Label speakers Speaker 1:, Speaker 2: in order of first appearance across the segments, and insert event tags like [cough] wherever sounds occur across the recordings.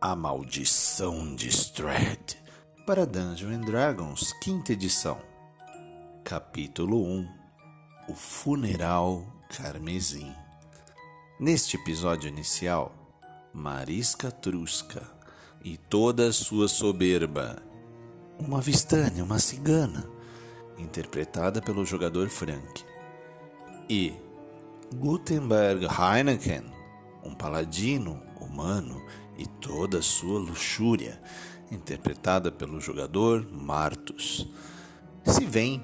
Speaker 1: A Maldição de Strahd para Dungeons and Dragons, quinta edição. Capítulo 1 O Funeral Carmesim. Neste episódio inicial, Marisca Trusca e toda a sua soberba, uma Vistânia, uma cigana, interpretada pelo jogador Frank, e Gutenberg Heineken, um paladino humano e toda a sua luxúria, interpretada pelo jogador Martus, se vem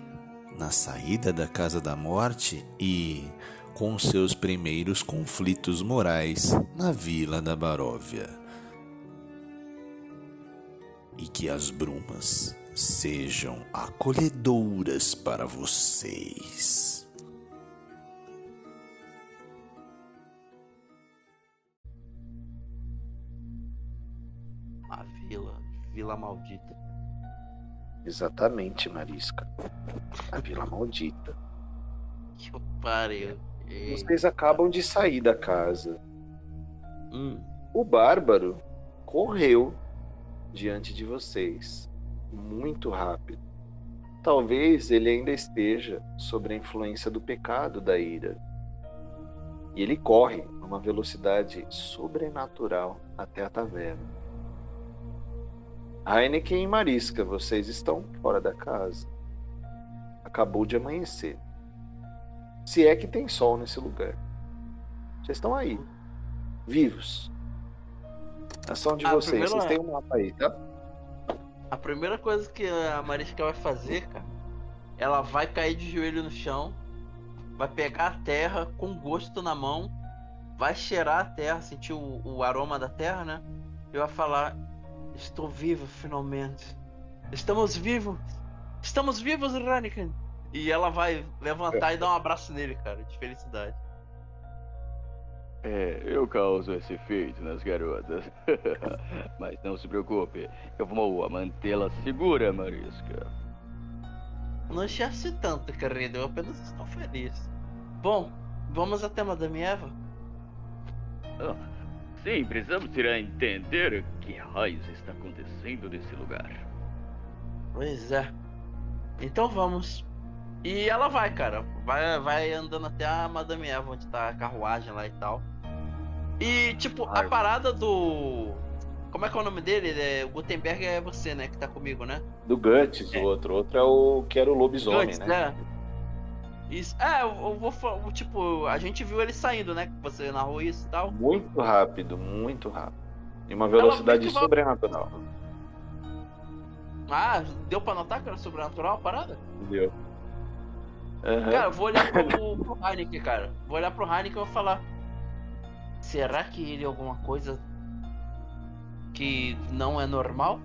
Speaker 1: na saída da Casa da Morte e com seus primeiros conflitos morais na Vila da Baróvia. E que as brumas sejam acolhedoras para vocês.
Speaker 2: Vila, Vila Maldita.
Speaker 3: Exatamente, Marisca. A Vila Maldita.
Speaker 2: Que pariu.
Speaker 3: Vocês acabam de sair da casa.
Speaker 2: Hum,
Speaker 3: O Bárbaro correu diante de vocês. Muito rápido. Talvez ele ainda esteja sob a influência do pecado da ira. E ele corre numa velocidade sobrenatural até a taverna. Heineken e Marisca, vocês estão fora da casa. Acabou de amanhecer. Se é que tem sol nesse lugar. Vocês estão aí, vivos. Ação de
Speaker 2: Ah,
Speaker 3: vocês.
Speaker 2: primeiro
Speaker 3: Vocês
Speaker 2: é-
Speaker 3: têm um mapa aí, tá?
Speaker 2: a primeira coisa que a Marisca vai fazer, cara, ela vai cair de joelho no chão, vai pegar a terra com gosto na mão, vai cheirar a terra, sentir o, o aroma da terra, né? E vai falar: Estou vivo finalmente. Estamos vivos. Estamos vivos, Raniken. E ela vai levantar e dar um abraço nele, cara, de felicidade.
Speaker 4: É, eu causo esse efeito nas garotas. [laughs] Mas não se preocupe, eu vou mantê-la segura, Marisca.
Speaker 2: Não enxerce tanto, querido. Eu apenas estou feliz. Bom, vamos até Madame Eva?
Speaker 4: Ah, sim, precisamos ir a entender o que raios está acontecendo nesse lugar.
Speaker 2: Pois é. Então vamos. E ela vai, cara. Vai, vai andando até a Madame Eva, onde tá a carruagem lá e tal. E, tipo, a parada do. Como é que é o nome dele? É, o Gutenberg é você, né? Que tá comigo, né?
Speaker 3: Do Guts, o outro. O outro é o que era o lobisomem,
Speaker 2: Guts,
Speaker 3: né?
Speaker 2: Isso. É, eu, eu vou Tipo, a gente viu ele saindo, né? Que você narrou isso e tal.
Speaker 3: Muito rápido, muito rápido. Em uma velocidade sobrenatural.
Speaker 2: Ah, deu pra notar que era sobrenatural a parada?
Speaker 3: Entendeu? Aham.
Speaker 2: Cara, eu vou olhar pro, [laughs] pro Heineken, cara. Vou olhar pro Heineken e vou falar. Será que ele é alguma coisa que não é normal?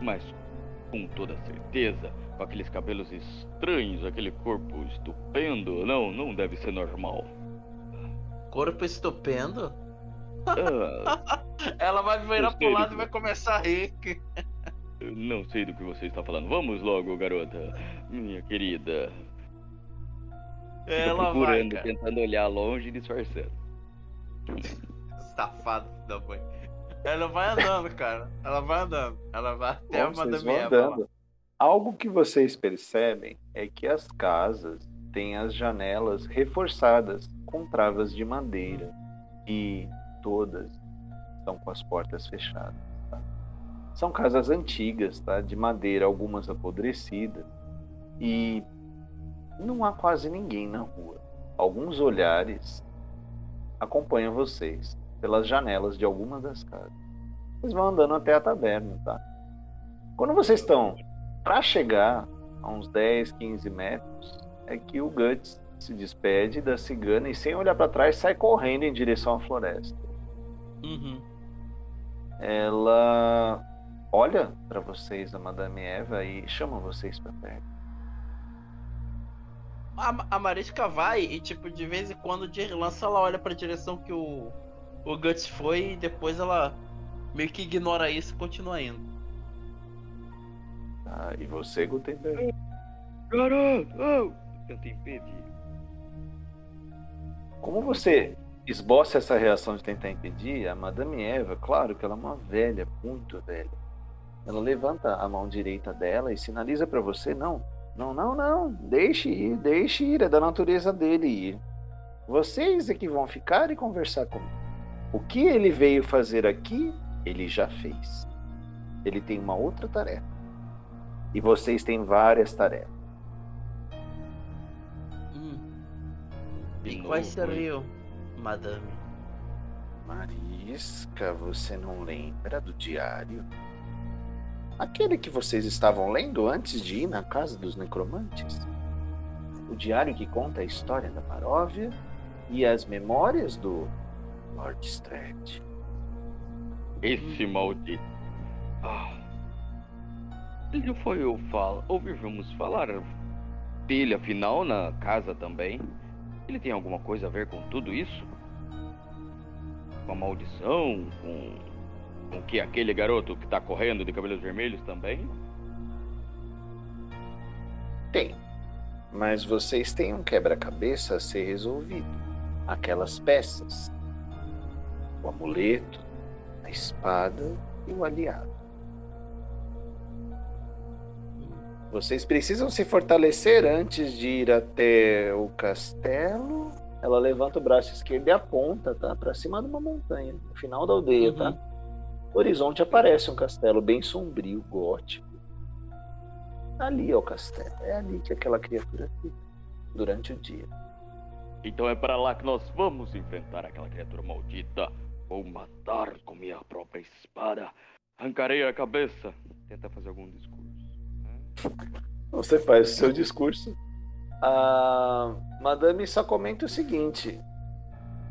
Speaker 4: Mas, com toda certeza, com aqueles cabelos estranhos, aquele corpo estupendo, não, não deve ser normal.
Speaker 2: Corpo estupendo?
Speaker 4: Ah, [laughs]
Speaker 2: Ela vai virar pro lado
Speaker 4: do-
Speaker 2: e vai começar a rir. [laughs]
Speaker 4: eu não sei do que você está falando. Vamos logo, garota. Minha querida.
Speaker 2: Ela vai,
Speaker 4: procurando,
Speaker 2: cara.
Speaker 4: tentando olhar longe e disfarçando.
Speaker 2: Safado da mãe. Ela vai andando, cara. Ela vai andando. Ela vai até
Speaker 3: Bom,
Speaker 2: a Madame Eva.
Speaker 3: Algo que vocês percebem é que as casas têm as janelas reforçadas com travas de madeira e todas estão com as portas fechadas. tá? São casas antigas, tá? De madeira, algumas apodrecidas e não há quase ninguém na rua. Alguns olhares acompanham vocês pelas janelas de algumas das casas. Vocês vão andando até a taverna, tá? Quando vocês estão para chegar a uns 10, 15 metros, é que o Guts se despede da cigana e sem olhar para trás sai correndo em direção à floresta.
Speaker 2: Uhum.
Speaker 3: Ela olha para vocês, a Madame Eva, e chama vocês para perto.
Speaker 2: A, a Marisca vai e, tipo, de vez em quando, de relance, ela olha pra direção que o, o Guts foi e depois ela meio que ignora isso e continua indo.
Speaker 3: Tá? E você, Gutenberg?
Speaker 4: Garoto! Tenta impedir.
Speaker 3: Como você esboça essa reação de tentar impedir, a Madame Eva, claro que ela é uma velha, muito velha. Ela levanta a mão direita dela e sinaliza para você: não, não, não, não, deixe ir, deixe ir, é da natureza dele ir. Vocês é que vão ficar e conversar comigo. O que ele veio fazer aqui, ele já fez. Ele tem uma outra tarefa. E vocês têm várias tarefas.
Speaker 2: Hum. E quais seriam, madame?
Speaker 3: Marisca, você não lembra do diário? Aquele que vocês estavam lendo antes de ir na casa dos necromantes? O diário que conta a história da Baróvia e as memórias do Lord Strat.
Speaker 4: Esse maldito. Ah. Ele foi eu falo. Ouvimos falar dele, afinal, na casa também. Ele tem alguma coisa a ver com tudo isso? Com a maldição? Com. Com que aquele garoto que tá correndo de cabelos vermelhos também?
Speaker 3: Tem. Mas vocês têm um quebra-cabeça a ser resolvido. Aquelas peças. O amuleto, a espada e o aliado. Vocês precisam se fortalecer antes de ir até o castelo. Ela levanta o braço esquerdo e aponta, tá? Pra cima de uma montanha, no final da aldeia,
Speaker 2: Uhum.
Speaker 3: tá? No horizonte aparece um castelo bem sombrio, gótico. Ali é o castelo. É ali que aquela criatura fica durante o dia.
Speaker 4: Então é para lá que nós vamos enfrentar aquela criatura maldita. Vou matar com minha própria espada. Arrancarei a cabeça. Tenta fazer algum discurso.
Speaker 3: Você faz o seu discurso. A madame só comenta o seguinte: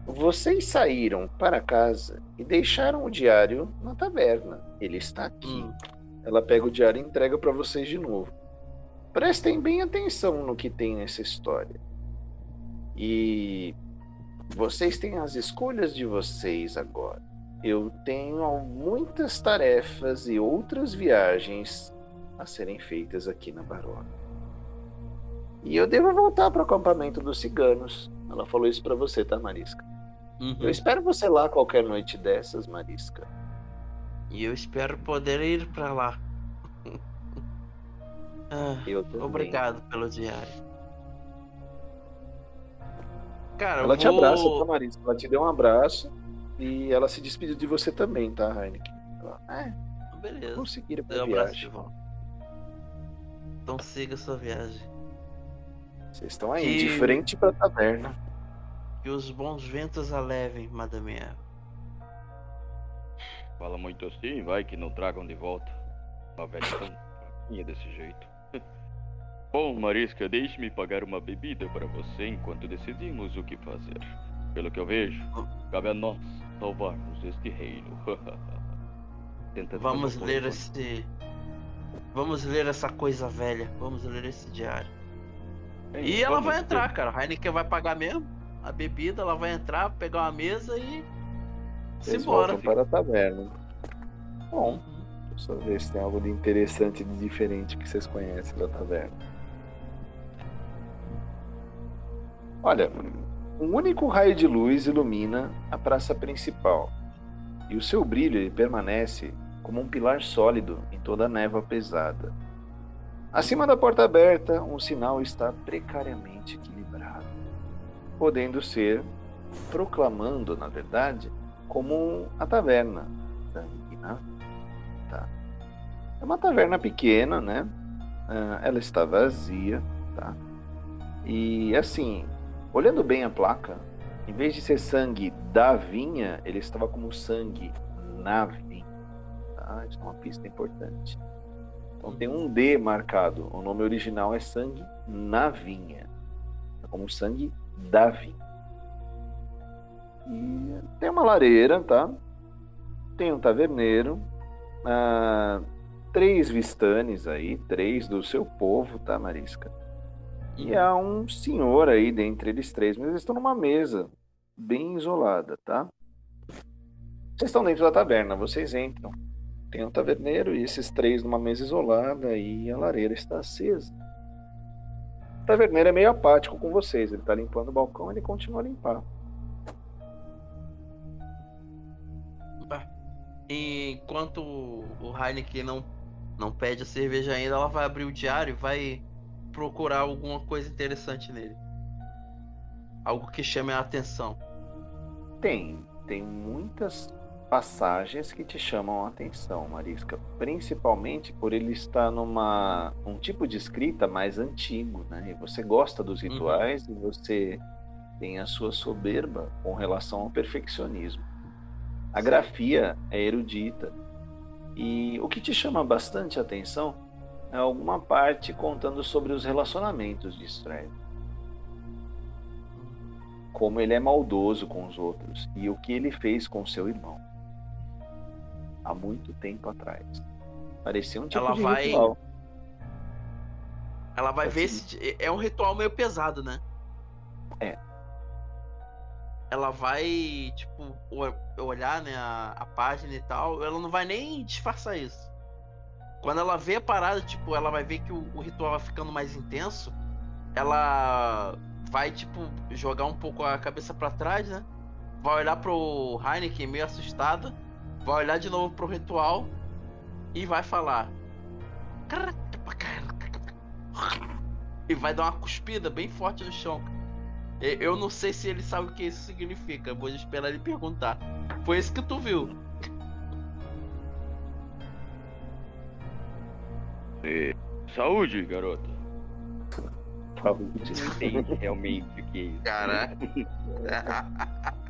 Speaker 3: vocês saíram para casa e deixaram o diário na taberna. Ele está aqui.
Speaker 2: Hum.
Speaker 3: Ela pega o diário e entrega para vocês de novo. Prestem bem atenção no que tem nessa história. E vocês têm as escolhas de vocês agora. Eu tenho muitas tarefas e outras viagens a serem feitas aqui na Barona. E eu devo voltar para o acampamento dos ciganos. Ela falou isso para você, tá, Marisca?
Speaker 2: Uhum.
Speaker 3: Eu espero você lá qualquer noite dessas, Marisca.
Speaker 2: E eu espero poder ir pra lá. [laughs] Ah, obrigado pelo diário. Cara,
Speaker 3: Ela
Speaker 2: eu
Speaker 3: te
Speaker 2: vou...
Speaker 3: abraça, tá, Marisca? Ela te deu um abraço e ela se despediu de você também, tá, Heineken? Ela, é,
Speaker 2: Beleza.
Speaker 3: conseguiram pra
Speaker 2: um abraço de
Speaker 3: viagem.
Speaker 2: volta. Então siga sua viagem.
Speaker 3: Vocês estão aí,
Speaker 2: Que-
Speaker 3: de frente pra taverna.
Speaker 2: Que os bons ventos a levem, Madame Eva.
Speaker 4: Fala muito assim, vai que não tragam de volta. Uma velha tão fraquinha desse jeito. [laughs] Bom, Marisca, deixe-me pagar uma bebida para você enquanto decidimos o que fazer. Pelo que eu vejo, cabe a nós salvarmos este reino. [laughs] Tenta
Speaker 2: Vamos
Speaker 4: fazer
Speaker 2: ler esse. Vamos ler essa coisa velha. Vamos ler esse diário.
Speaker 4: coisa.
Speaker 2: E ela vai entrar, cara. A Heineken vai pagar mesmo. A bebida, ela vai entrar, pegar uma mesa e.
Speaker 3: Vocês
Speaker 2: Simbora.
Speaker 3: voltam para a taverna. Bom,
Speaker 2: Uhum.
Speaker 3: deixa eu ver se tem algo de interessante e de diferente que vocês conhecem da taverna. Olha, um único raio de luz ilumina a praça principal. E o seu brilho ele permanece como um pilar sólido em toda a névoa pesada. Acima da porta aberta, um sinal está precariamente equilibrado, podendo ser proclamando, na verdade, como a taverna. Tá. É uma taverna pequena, né? Ah, ela está vazia, tá? E assim, olhando bem a placa, em vez de ser sangue da vinha, ele estava como sangue na vinha. Tá? Isso é uma pista importante. Então tem um D marcado. O nome original é sangue na vinha. É como sangue da vinha. E tem uma lareira, tá? Tem um taverneiro. ah, três vistanes aí, três do seu povo, tá, Marisca? E há um senhor aí dentre eles três, mas eles estão numa mesa bem isolada, tá? Vocês estão dentro da taverna, vocês entram. Tem um taverneiro e esses três numa mesa isolada e a lareira está acesa. O taverneiro é meio apático com vocês, ele tá limpando o balcão, ele continua a limpar.
Speaker 2: Enquanto o Heineken não, não pede a cerveja ainda, ela vai abrir o diário e vai procurar alguma coisa interessante nele. Algo que chame a atenção.
Speaker 3: Tem, tem muitas passagens que te chamam a atenção, Marisca, principalmente por ele estar numa um tipo de escrita mais antigo, né? E você gosta dos rituais uhum. e você tem a sua soberba com relação ao perfeccionismo. A grafia é erudita. E o que te chama bastante atenção é alguma parte contando sobre os relacionamentos de Strad. Como ele é maldoso com os outros e o que ele fez com seu irmão há muito tempo atrás. Parecia um tipo
Speaker 2: ela
Speaker 3: de
Speaker 2: vai...
Speaker 3: ritual.
Speaker 2: Ela vai ver se. É um ritual meio pesado, né?
Speaker 3: É.
Speaker 2: Ela vai, tipo, olhar né, a, a página e tal. Ela não vai nem disfarçar isso. Quando ela vê a parada, tipo, ela vai ver que o, o ritual vai ficando mais intenso. Ela vai, tipo, jogar um pouco a cabeça para trás, né? Vai olhar pro Heineken meio assustada vai olhar de novo pro ritual e vai falar. E vai dar uma cuspida bem forte no chão. Eu não sei se ele sabe o que isso significa. Vou esperar ele perguntar. Foi isso que tu viu.
Speaker 5: E... Saúde, garota.
Speaker 3: Saúde.
Speaker 5: Entende realmente o que é isso.
Speaker 2: Caraca.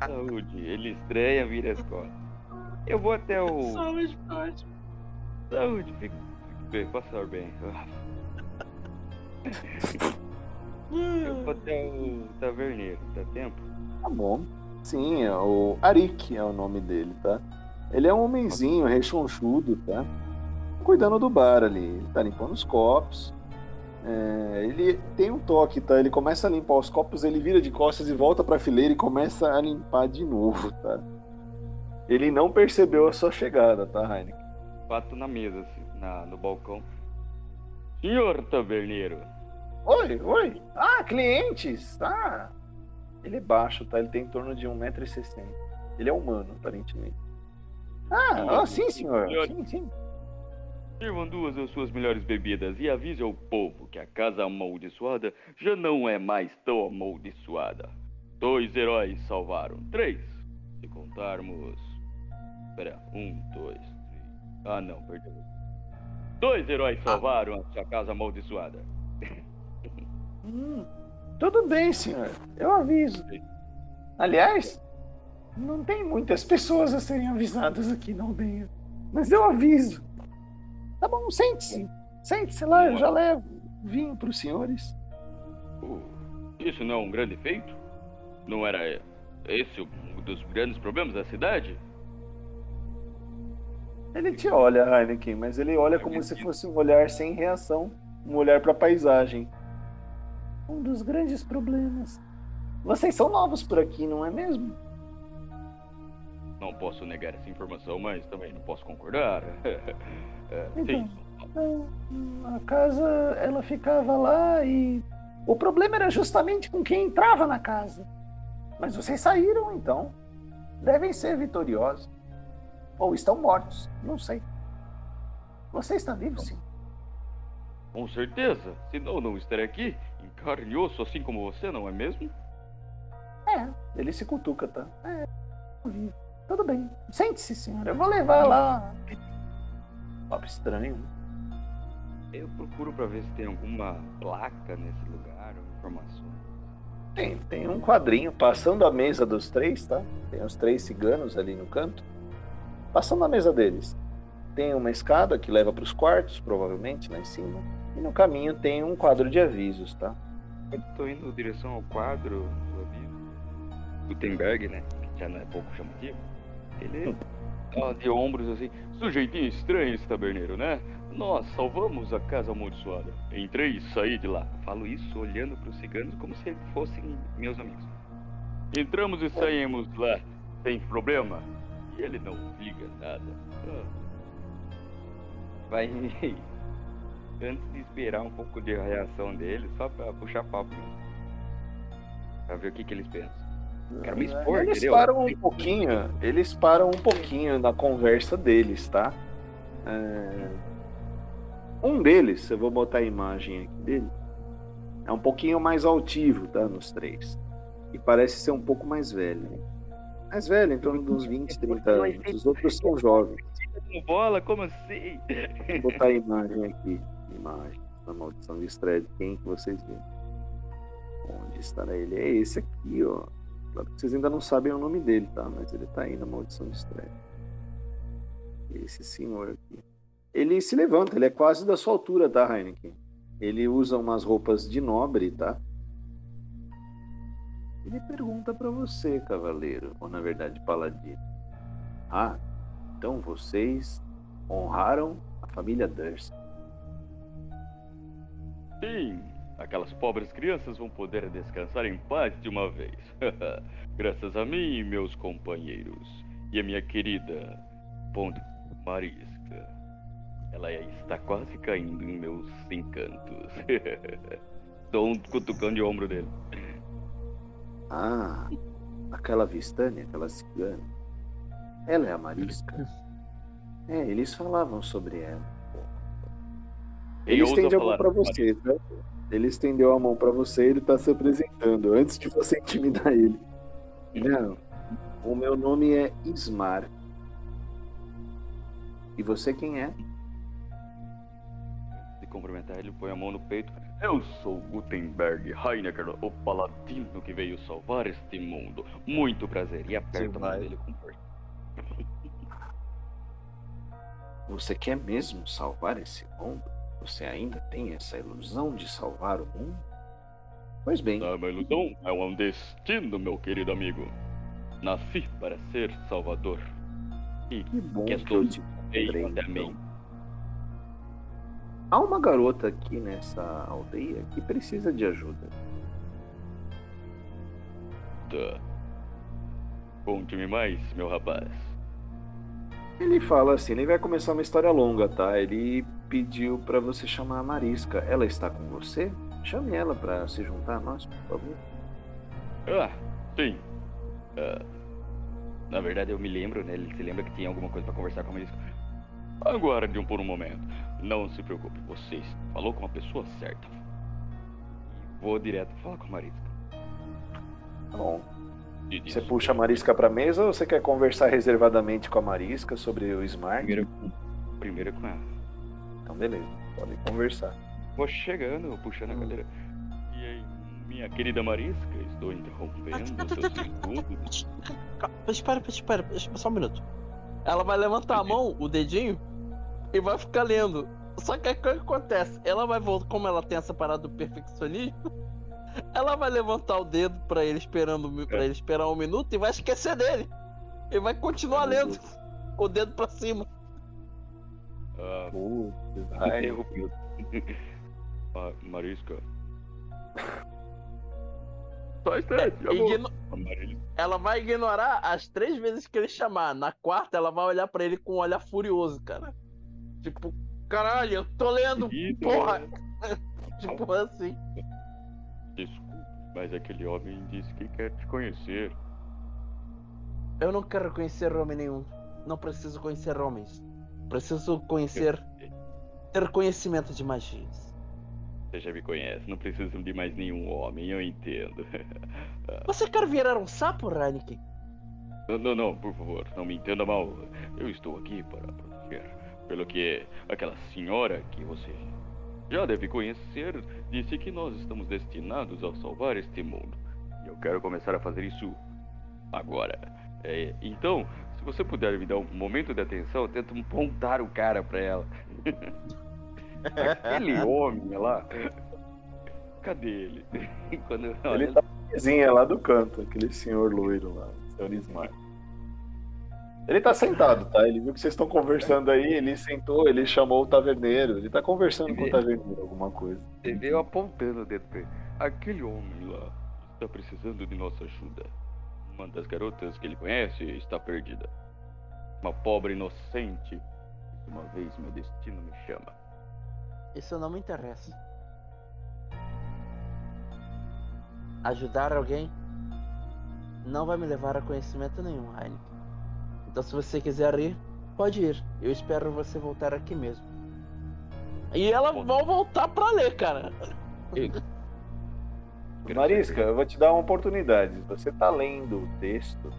Speaker 2: [laughs]
Speaker 5: Saúde. Ele estranha, vira as costas. Eu vou até o. [laughs]
Speaker 2: Saúde, pode.
Speaker 5: Saúde, fique, bem, passar bem. [laughs] Eu vou até o taverneiro, dá tempo?
Speaker 3: Tá bom. Sim, é o Arik é o nome dele, tá? Ele é um homenzinho rechonchudo, tá? Cuidando do bar ali. Ele tá limpando os copos. É, ele tem um toque, tá? Ele começa a limpar os copos, ele vira de costas e volta pra fileira e começa a limpar de novo, tá? Ele não percebeu a sua chegada, tá, Heineken?
Speaker 5: Bato na mesa, assim, na, no balcão. Senhor taverneiro.
Speaker 3: Oi, oi. Ah, clientes. Ah. Ele é baixo, tá? Ele tem em torno de 1,60m. Ele é humano, aparentemente. Ah, ah sim, senhor. Sim, sim.
Speaker 5: Sirvam duas das suas melhores bebidas e avise ao povo que a casa amaldiçoada já não é mais tão amaldiçoada. Dois heróis salvaram. Três, se contarmos Pera, um, dois, três. Ah, não, perdeu. Dois heróis ah. salvaram a sua casa amaldiçoada.
Speaker 3: Hum, tudo bem, senhor. Eu aviso. Aliás, não tem muitas pessoas a serem avisadas aqui não aldeia. Mas eu aviso. Tá bom, sente-se. Sente-se lá, eu já levo vinho para os senhores.
Speaker 5: Uh, isso não é um grande feito? Não era esse um dos grandes problemas da cidade?
Speaker 3: Ele te olha, Heineken, mas ele olha como se fosse um olhar sem reação, um olhar para a paisagem. Um dos grandes problemas. Vocês são novos por aqui, não é mesmo?
Speaker 5: Não posso negar essa informação, mas também não posso concordar. [laughs]
Speaker 3: é, então, a casa, ela ficava lá e o problema era justamente com quem entrava na casa. Mas vocês saíram, então. Devem ser vitoriosos. Ou estão mortos, não sei. Você está vivo, sim.
Speaker 5: Com certeza. Senão não estaria aqui, em carne e osso, assim como você, não é mesmo?
Speaker 3: É, ele se cutuca, tá? É, vivo. Tudo bem. Sente-se, senhora. Eu vou levar lá. Papo estranho.
Speaker 5: Eu procuro para ver se tem alguma placa nesse lugar, ou informações.
Speaker 3: Tem, tem um quadrinho passando a mesa dos três, tá? Tem os três ciganos ali no canto. Passando na mesa deles, tem uma escada que leva para os quartos, provavelmente, lá em cima. E no caminho tem um quadro de avisos, tá?
Speaker 5: Eu tô indo em direção ao quadro do aviso. Gutenberg, né? Que já não é pouco chamativo. Ele tá de ombros assim. Sujeitinho estranho esse taberneiro, né? Nós salvamos a casa amaldiçoada. Entrei e saí de lá. Falo isso olhando para os ciganos como se fossem meus amigos. Entramos e saímos lá. Sem problema? E ele não liga nada. Ah. Vai antes de esperar um pouco de reação dele, só pra puxar papo. Pra ver o que, que eles pensam. Quero me expor,
Speaker 3: Eles
Speaker 5: entendeu?
Speaker 3: param um pouquinho, eles param um pouquinho na conversa deles, tá? É, Um deles, eu vou botar a imagem aqui dele, é um pouquinho mais altivo, tá? Nos três. E parece ser um pouco mais velho. Mais velho, em torno dos 20, 30 anos. Os outros são jovens.
Speaker 5: Com bola, como assim?
Speaker 3: Vou botar a imagem aqui. Imagem da maldição de Stred. Quem que vocês viram? Onde estará ele? É esse aqui, ó. Claro que vocês ainda não sabem o nome dele, tá? Mas ele tá aí na maldição de Stred. Esse senhor aqui. Ele se levanta, ele é quase da sua altura, tá, Heineken? Ele usa umas roupas de nobre, tá? Ele pergunta pra você, cavaleiro, ou na verdade, paladino. Ah, então vocês honraram a família Durst.
Speaker 5: Sim, aquelas pobres crianças vão poder descansar em paz de uma vez. [laughs] Graças a mim e meus companheiros. E a minha querida Ponte Marisca. Ela está quase caindo em meus encantos. [laughs] Dou um cutucão de ombro dele.
Speaker 3: Ah, aquela Vistânia, aquela cigana. Ela é a Marisca. É, eles falavam sobre ela. Ele
Speaker 5: ousa
Speaker 3: estende a mão pra você, tá? Ele estendeu a mão pra você e ele tá se apresentando antes de você intimidar ele. Não, o meu nome é Ismar. E você quem é?
Speaker 5: de cumprimentar ele, põe a mão no peito. Eu sou Gutenberg Heinecker, o paladino que veio salvar este mundo. Muito prazer. E aperta a mão dele com. [laughs]
Speaker 3: Você quer mesmo salvar esse mundo? Você ainda tem essa ilusão de salvar o mundo? Pois bem,
Speaker 5: Não é uma ilusão, é um destino, meu querido amigo. Nasci para ser salvador. E
Speaker 3: que bom
Speaker 5: que
Speaker 3: que, eu te encontrei, então. Há uma garota aqui nessa aldeia que precisa de ajuda.
Speaker 5: Tá. Conte-me mais, meu rapaz.
Speaker 3: Ele fala assim, ele vai começar uma história longa, tá? Ele pediu pra você chamar a Marisca. Ela está com você? Chame ela pra se juntar a nós, por favor.
Speaker 5: Ah, sim. Ah, na verdade, eu me lembro, né? Ele se lembra que tinha alguma coisa pra conversar com a Marisca. Aguarde um por um momento. Não se preocupe, você falou com a pessoa certa. Vou direto falar com a Marisca.
Speaker 3: Tá bom. Você puxa a Marisca pra mesa ou você quer conversar reservadamente com a Marisca sobre o Smart?
Speaker 5: Primeiro, primeiro com ela.
Speaker 3: Então, beleza. Pode conversar.
Speaker 5: Vou chegando, puxando a cadeira. E aí, minha querida Marisca, estou interrompendo [laughs] seus
Speaker 2: Espera, espera, espera, só um minuto. Ela vai levantar a mão, o dedinho, e vai ficar lendo. Só que o que acontece? Ela vai voltar, como ela tem essa parada do perfeccionismo, [laughs] ela vai levantar o dedo pra ele esperando para ele esperar um minuto e vai esquecer dele. E vai continuar lendo com o dedo pra cima.
Speaker 5: Ah,
Speaker 3: Putz,
Speaker 5: interrompeu. [laughs] Ah, Marisca. Só instante, amor.
Speaker 2: Igno-
Speaker 5: Amarilho.
Speaker 2: Ela vai ignorar as três vezes que ele chamar. Na quarta, ela vai olhar pra ele com um olhar furioso, cara. Tipo, caralho, eu tô lendo,
Speaker 5: Isso,
Speaker 2: porra.
Speaker 5: né? [laughs]
Speaker 2: tipo assim.
Speaker 5: Desculpe, mas aquele homem disse que quer te conhecer.
Speaker 2: Eu não quero conhecer homem nenhum. Não preciso conhecer homens. Preciso conhecer. Ter conhecimento de magias.
Speaker 5: Você já me conhece, não preciso de mais nenhum homem, eu entendo. [laughs]
Speaker 2: Você quer virar um sapo, Ranick?
Speaker 5: Não, não, não, por favor, não me entenda mal. Eu estou aqui para proteger. Pelo que aquela senhora que você já deve conhecer disse que nós estamos destinados a salvar este mundo. E eu quero começar a fazer isso agora. É, então, se você puder me dar um momento de atenção, eu tento apontar o cara pra ela. [laughs] Aquele homem lá. Cadê ele? [laughs] Quando eu olho,
Speaker 3: Ele tá na mesinha lá do canto, aquele senhor loiro lá, senhor Smart. Ele tá sentado, tá? Ele viu que vocês estão conversando aí, ele sentou, ele chamou o taverneiro. Ele tá conversando com o taverneiro, alguma coisa.
Speaker 5: Você veio apontando o dedo pra ele. Aquele homem lá está precisando de nossa ajuda. Uma das garotas que ele conhece está perdida. Uma pobre inocente. Uma vez meu destino me chama.
Speaker 2: Isso não me interessa. Ajudar alguém não vai me levar a conhecimento nenhum, Heineken. Então, se você quiser ir, pode ir. Eu espero você voltar aqui mesmo. E ela vai voltar pra ler, cara.
Speaker 3: Marisca, eu vou te dar uma oportunidade. Você tá lendo o texto,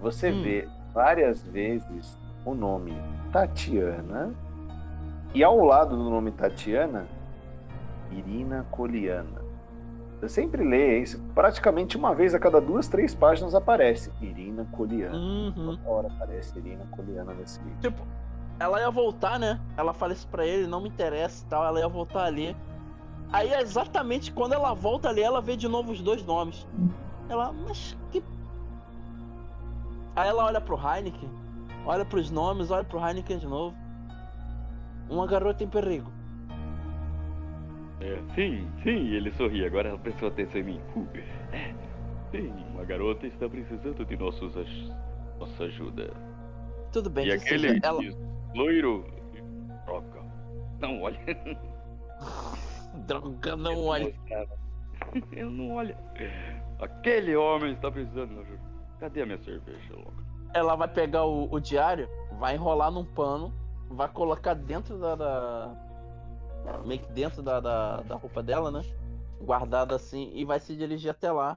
Speaker 3: você
Speaker 2: Hum.
Speaker 3: vê várias vezes o nome Tatiana e ao lado do nome Tatiana, Irina Coliana. Você sempre lê isso, praticamente uma vez a cada duas, três páginas aparece Irina Coliana.
Speaker 2: Uhum.
Speaker 3: Toda hora aparece Irina Coliana nesse livro.
Speaker 2: Tipo, ela ia voltar, né? Ela fala isso pra ele, não me interessa e tal. Ela ia voltar ali. Aí, exatamente quando ela volta ali, ela vê de novo os dois nomes. Ela, mas que. Aí ela olha pro Heineken, olha pros nomes, olha pro Heineken de novo. Uma garota em perigo.
Speaker 5: É, sim, sim, ele sorri. Agora ela prestou atenção em mim. Uh, é, sim, uma garota está precisando de nossos, nossa ajuda.
Speaker 2: Tudo bem,
Speaker 5: e
Speaker 2: que
Speaker 5: aquele
Speaker 2: seja. Ela...
Speaker 5: loiro. Droga. Não olha. [laughs]
Speaker 2: Droga, não olha.
Speaker 5: Ele não olha. Aquele homem está precisando de ajuda. Cadê a minha cerveja, louco?
Speaker 2: Ela vai pegar o, o diário, vai enrolar num pano, vai colocar dentro da. da- meio que dentro da, da, da roupa dela, né? Guardada assim, e vai se dirigir até lá.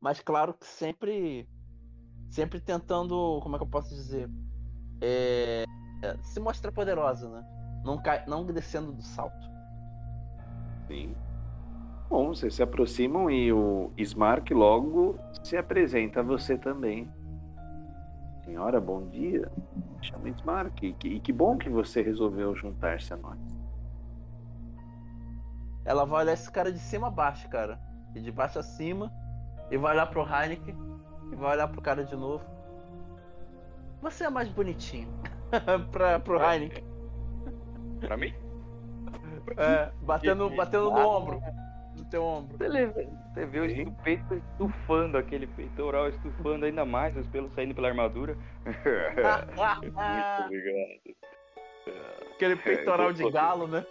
Speaker 2: Mas claro que sempre. Sempre tentando. Como é que eu posso dizer? É, é, se mostra poderosa, né? Não, cai, não descendo do salto.
Speaker 3: Sim. Bom, vocês se aproximam e o Smark logo se apresenta a você também. Senhora, bom dia. Me chamo Smark. E que, e que bom que você resolveu juntar-se a nós.
Speaker 2: Ela vai olhar esse cara de cima a baixo, cara. E de baixo a cima. E vai olhar pro Heineken. E vai olhar pro cara de novo. Você é mais bonitinho. [laughs] pra, pro Heineken.
Speaker 5: Pra mim?
Speaker 2: É, batendo, batendo no ombro. No teu ombro.
Speaker 5: Você, vê o peito estufando, aquele peitoral estufando ainda mais, os pelos saindo pela armadura. [laughs] [laughs] Muito obrigado.
Speaker 2: Aquele peitoral de galo, né?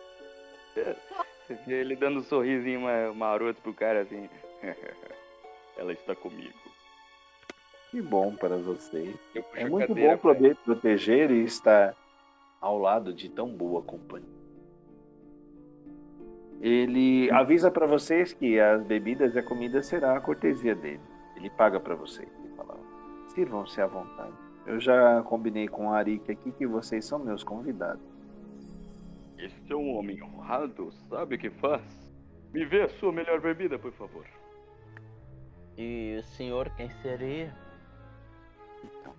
Speaker 5: Você vê ele dando um sorrisinho ma- maroto pro cara assim. [laughs] Ela está comigo.
Speaker 3: Que bom para vocês. É muito
Speaker 5: cadeira
Speaker 3: bom poder proteger e estar ao lado de tão boa companhia. Ele avisa para vocês que as bebidas e a comida será a cortesia dele. Ele paga para vocês. Ele fala, sirvam-se à vontade. Eu já combinei com a Arik aqui que vocês são meus convidados.
Speaker 5: Este é um homem honrado, sabe o que faz? Me vê a sua melhor bebida, por favor.
Speaker 2: E o senhor, quem seria?
Speaker 3: Então,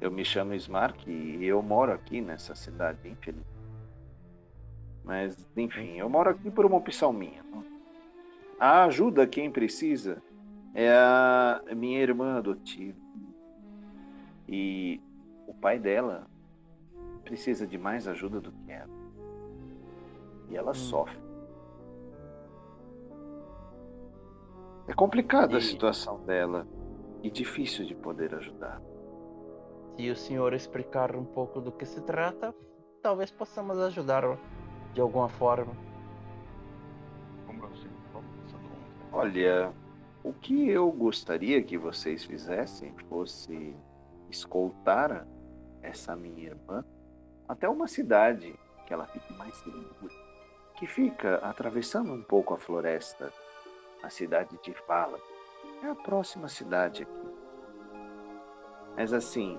Speaker 3: eu me chamo Smark e eu moro aqui nessa cidade, infeliz. Mas, enfim, eu moro aqui por uma opção minha. A ajuda quem precisa é a minha irmã adotiva. E o pai dela precisa de mais ajuda do que ela. E ela sofre. É complicada a
Speaker 2: E-
Speaker 3: situação dela e difícil de poder ajudar.
Speaker 2: Se o senhor explicar um pouco do que se trata, talvez possamos ajudar de alguma forma.
Speaker 5: Conta?
Speaker 3: Olha, o que eu gostaria que vocês fizessem fosse escoltar essa minha irmã até uma cidade que ela fique mais segura, que fica atravessando um pouco a floresta, a cidade de Fala. É a próxima cidade aqui. Mas assim,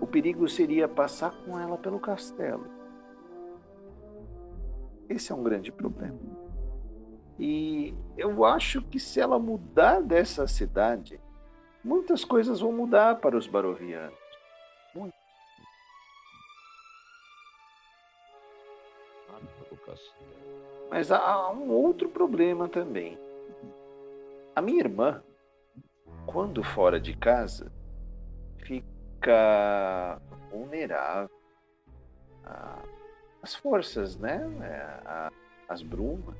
Speaker 3: o perigo seria passar com ela pelo castelo. Esse é um grande problema. E eu acho que se ela mudar dessa cidade, muitas coisas vão mudar para os barovianos. Mas há- um outro problema também. A minha irmã, quando fora de casa, fica vulnerável às forças, né? É, às brumas.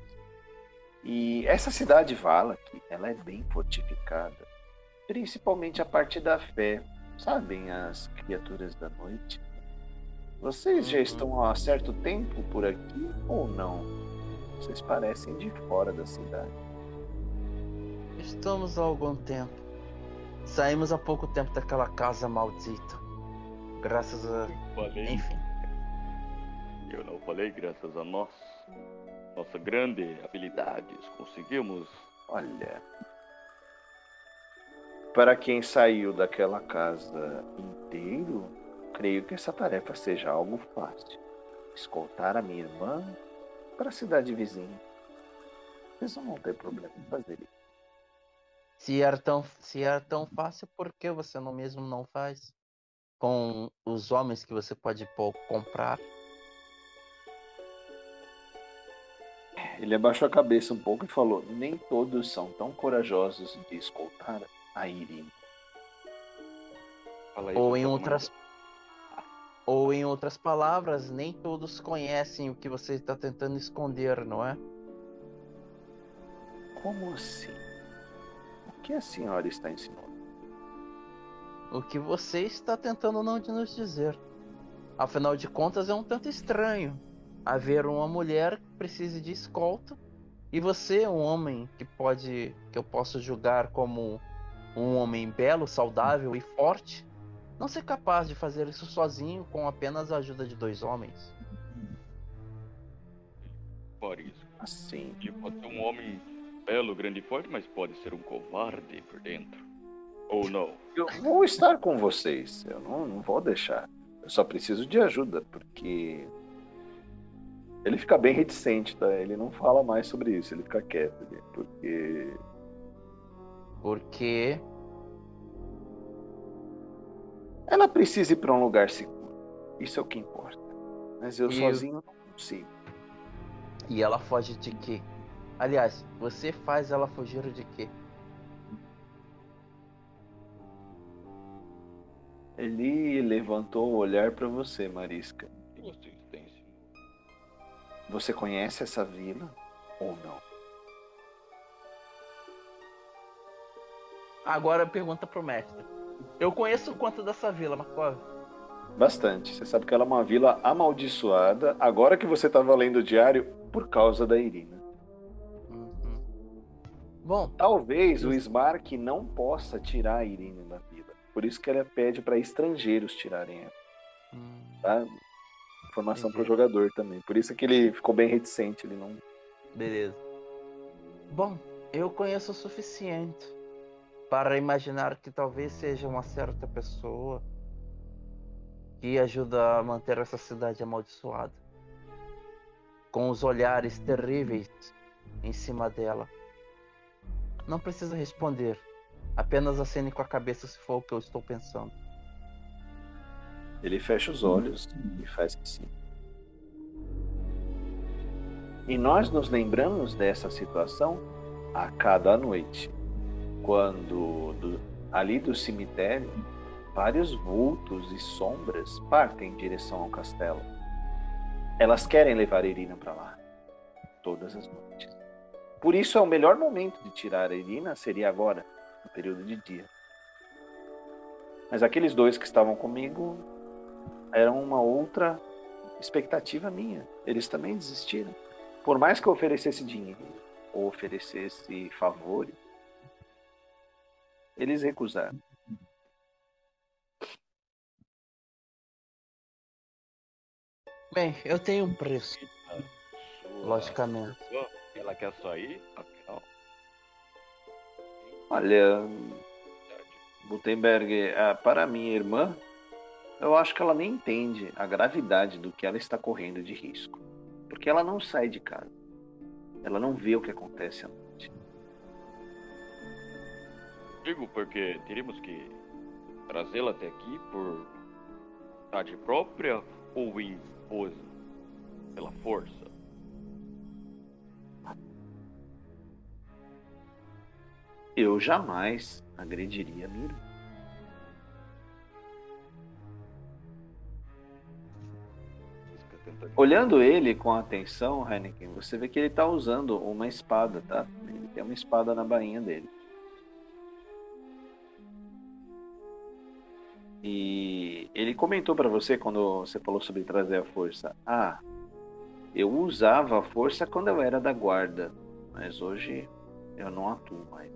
Speaker 3: E essa cidade Valak, ela é bem fortificada, principalmente a parte da fé. Sabem as criaturas da noite? Vocês já
Speaker 2: Uhum.
Speaker 3: estão há certo tempo por aqui ou não? Vocês parecem de fora da cidade.
Speaker 2: Estamos há algum tempo. Saímos há pouco tempo daquela casa maldita. Graças a.
Speaker 4: Falei,
Speaker 2: Enfim.
Speaker 4: eu não falei graças a nós. Nossa grande habilidades, conseguimos.
Speaker 3: Olha. Para quem saiu daquela casa inteiro, creio que essa tarefa seja algo fácil. Escoltar a minha irmã para a cidade vizinha. Vocês não vão ter problema em fazer isso.
Speaker 2: Se era tão, se era tão fácil, por que você não mesmo não faz? Com os homens que você pode pouco comprar.
Speaker 3: Ele abaixou a cabeça um pouco e falou: Nem todos são tão corajosos de escoltar a Irina.
Speaker 2: Ou em outras. Ou em outras palavras, nem todos conhecem o que você está tentando esconder, não é?
Speaker 3: Como assim? O que a senhora está ensinando?
Speaker 2: O que você está tentando não de nos dizer. Afinal de contas, é um tanto estranho haver uma mulher que precise de escolta e você, um homem que pode, que eu posso julgar como um homem belo, saudável e forte, não ser capaz de fazer isso sozinho com apenas a ajuda de dois homens.
Speaker 4: Marisco.
Speaker 3: Assim.
Speaker 4: Ele pode ser um homem belo, grande e forte, mas pode ser um covarde por dentro. Ou não.
Speaker 3: Eu vou estar com vocês. Eu não, não vou deixar. Eu só preciso de ajuda, porque. Ele fica bem reticente, tá? Ele não fala mais sobre isso, ele fica quieto ali, porque.
Speaker 2: Porque
Speaker 3: Ela precisa ir para um lugar seguro. Isso é o que importa. Mas eu
Speaker 2: E
Speaker 3: sozinho não consigo.
Speaker 2: e ela foge de quê? Aliás, você faz ela fugir de quê?
Speaker 3: Ele levantou o olhar para você, Marisca.
Speaker 4: O que vocês têm, senhor?
Speaker 3: Você conhece essa vila ou não?
Speaker 2: Agora pergunta pro mestre. Eu conheço quanto dessa vila, Markov?
Speaker 3: Bastante. Você sabe que ela é uma vila amaldiçoada. Agora que você estava lendo o diário, por causa da Irina.
Speaker 2: Uhum. Bom,
Speaker 3: Talvez o Smark não possa tirar a Irina da vila. Por isso que ela pede para estrangeiros tirarem ela.
Speaker 2: hum,
Speaker 3: Tá? Informação para o jogador também. Por isso que ele ficou bem reticente. Ele não.
Speaker 2: beleza. Bom, eu conheço o suficiente para imaginar que talvez seja uma certa pessoa que ajuda a manter essa cidade amaldiçoada. Com os olhares terríveis em cima dela. Não precisa responder. Apenas acene com a cabeça se for o que eu estou pensando.
Speaker 3: Ele fecha os olhos e faz que sim. E nós nos lembramos dessa situação a cada noite, quando do- ali do cemitério vários vultos e sombras partem em direção ao castelo. Elas querem levar Irina para lá todas as noites. Por isso é o melhor momento de tirar a Irina seria agora, no período de dia. Mas aqueles dois que estavam comigo eram uma outra expectativa minha. Eles também desistiram. Por mais que eu oferecesse dinheiro ou oferecesse favores, eles recusaram.
Speaker 2: Bem, eu tenho um preço,
Speaker 4: Sua-
Speaker 2: logicamente.
Speaker 4: sua- Ela quer sair? Afinal,
Speaker 3: Olha, Gutenberg, ah, para minha irmã, eu acho que ela nem entende a gravidade do que ela está correndo de risco. Porque ela não sai de casa. Ela não vê o que acontece à noite.
Speaker 4: Digo porque teríamos que trazê-la até aqui por vontade própria ou imposto pela força.
Speaker 3: Eu jamais agrediria minha Olhando ele com atenção, Heineken, você vê que ele está usando uma espada, tá? Ele tem uma espada na bainha dele. E ele comentou para você quando você falou sobre trazer a força. Ah, eu usava a força quando eu era da guarda, mas hoje eu não atuo mais.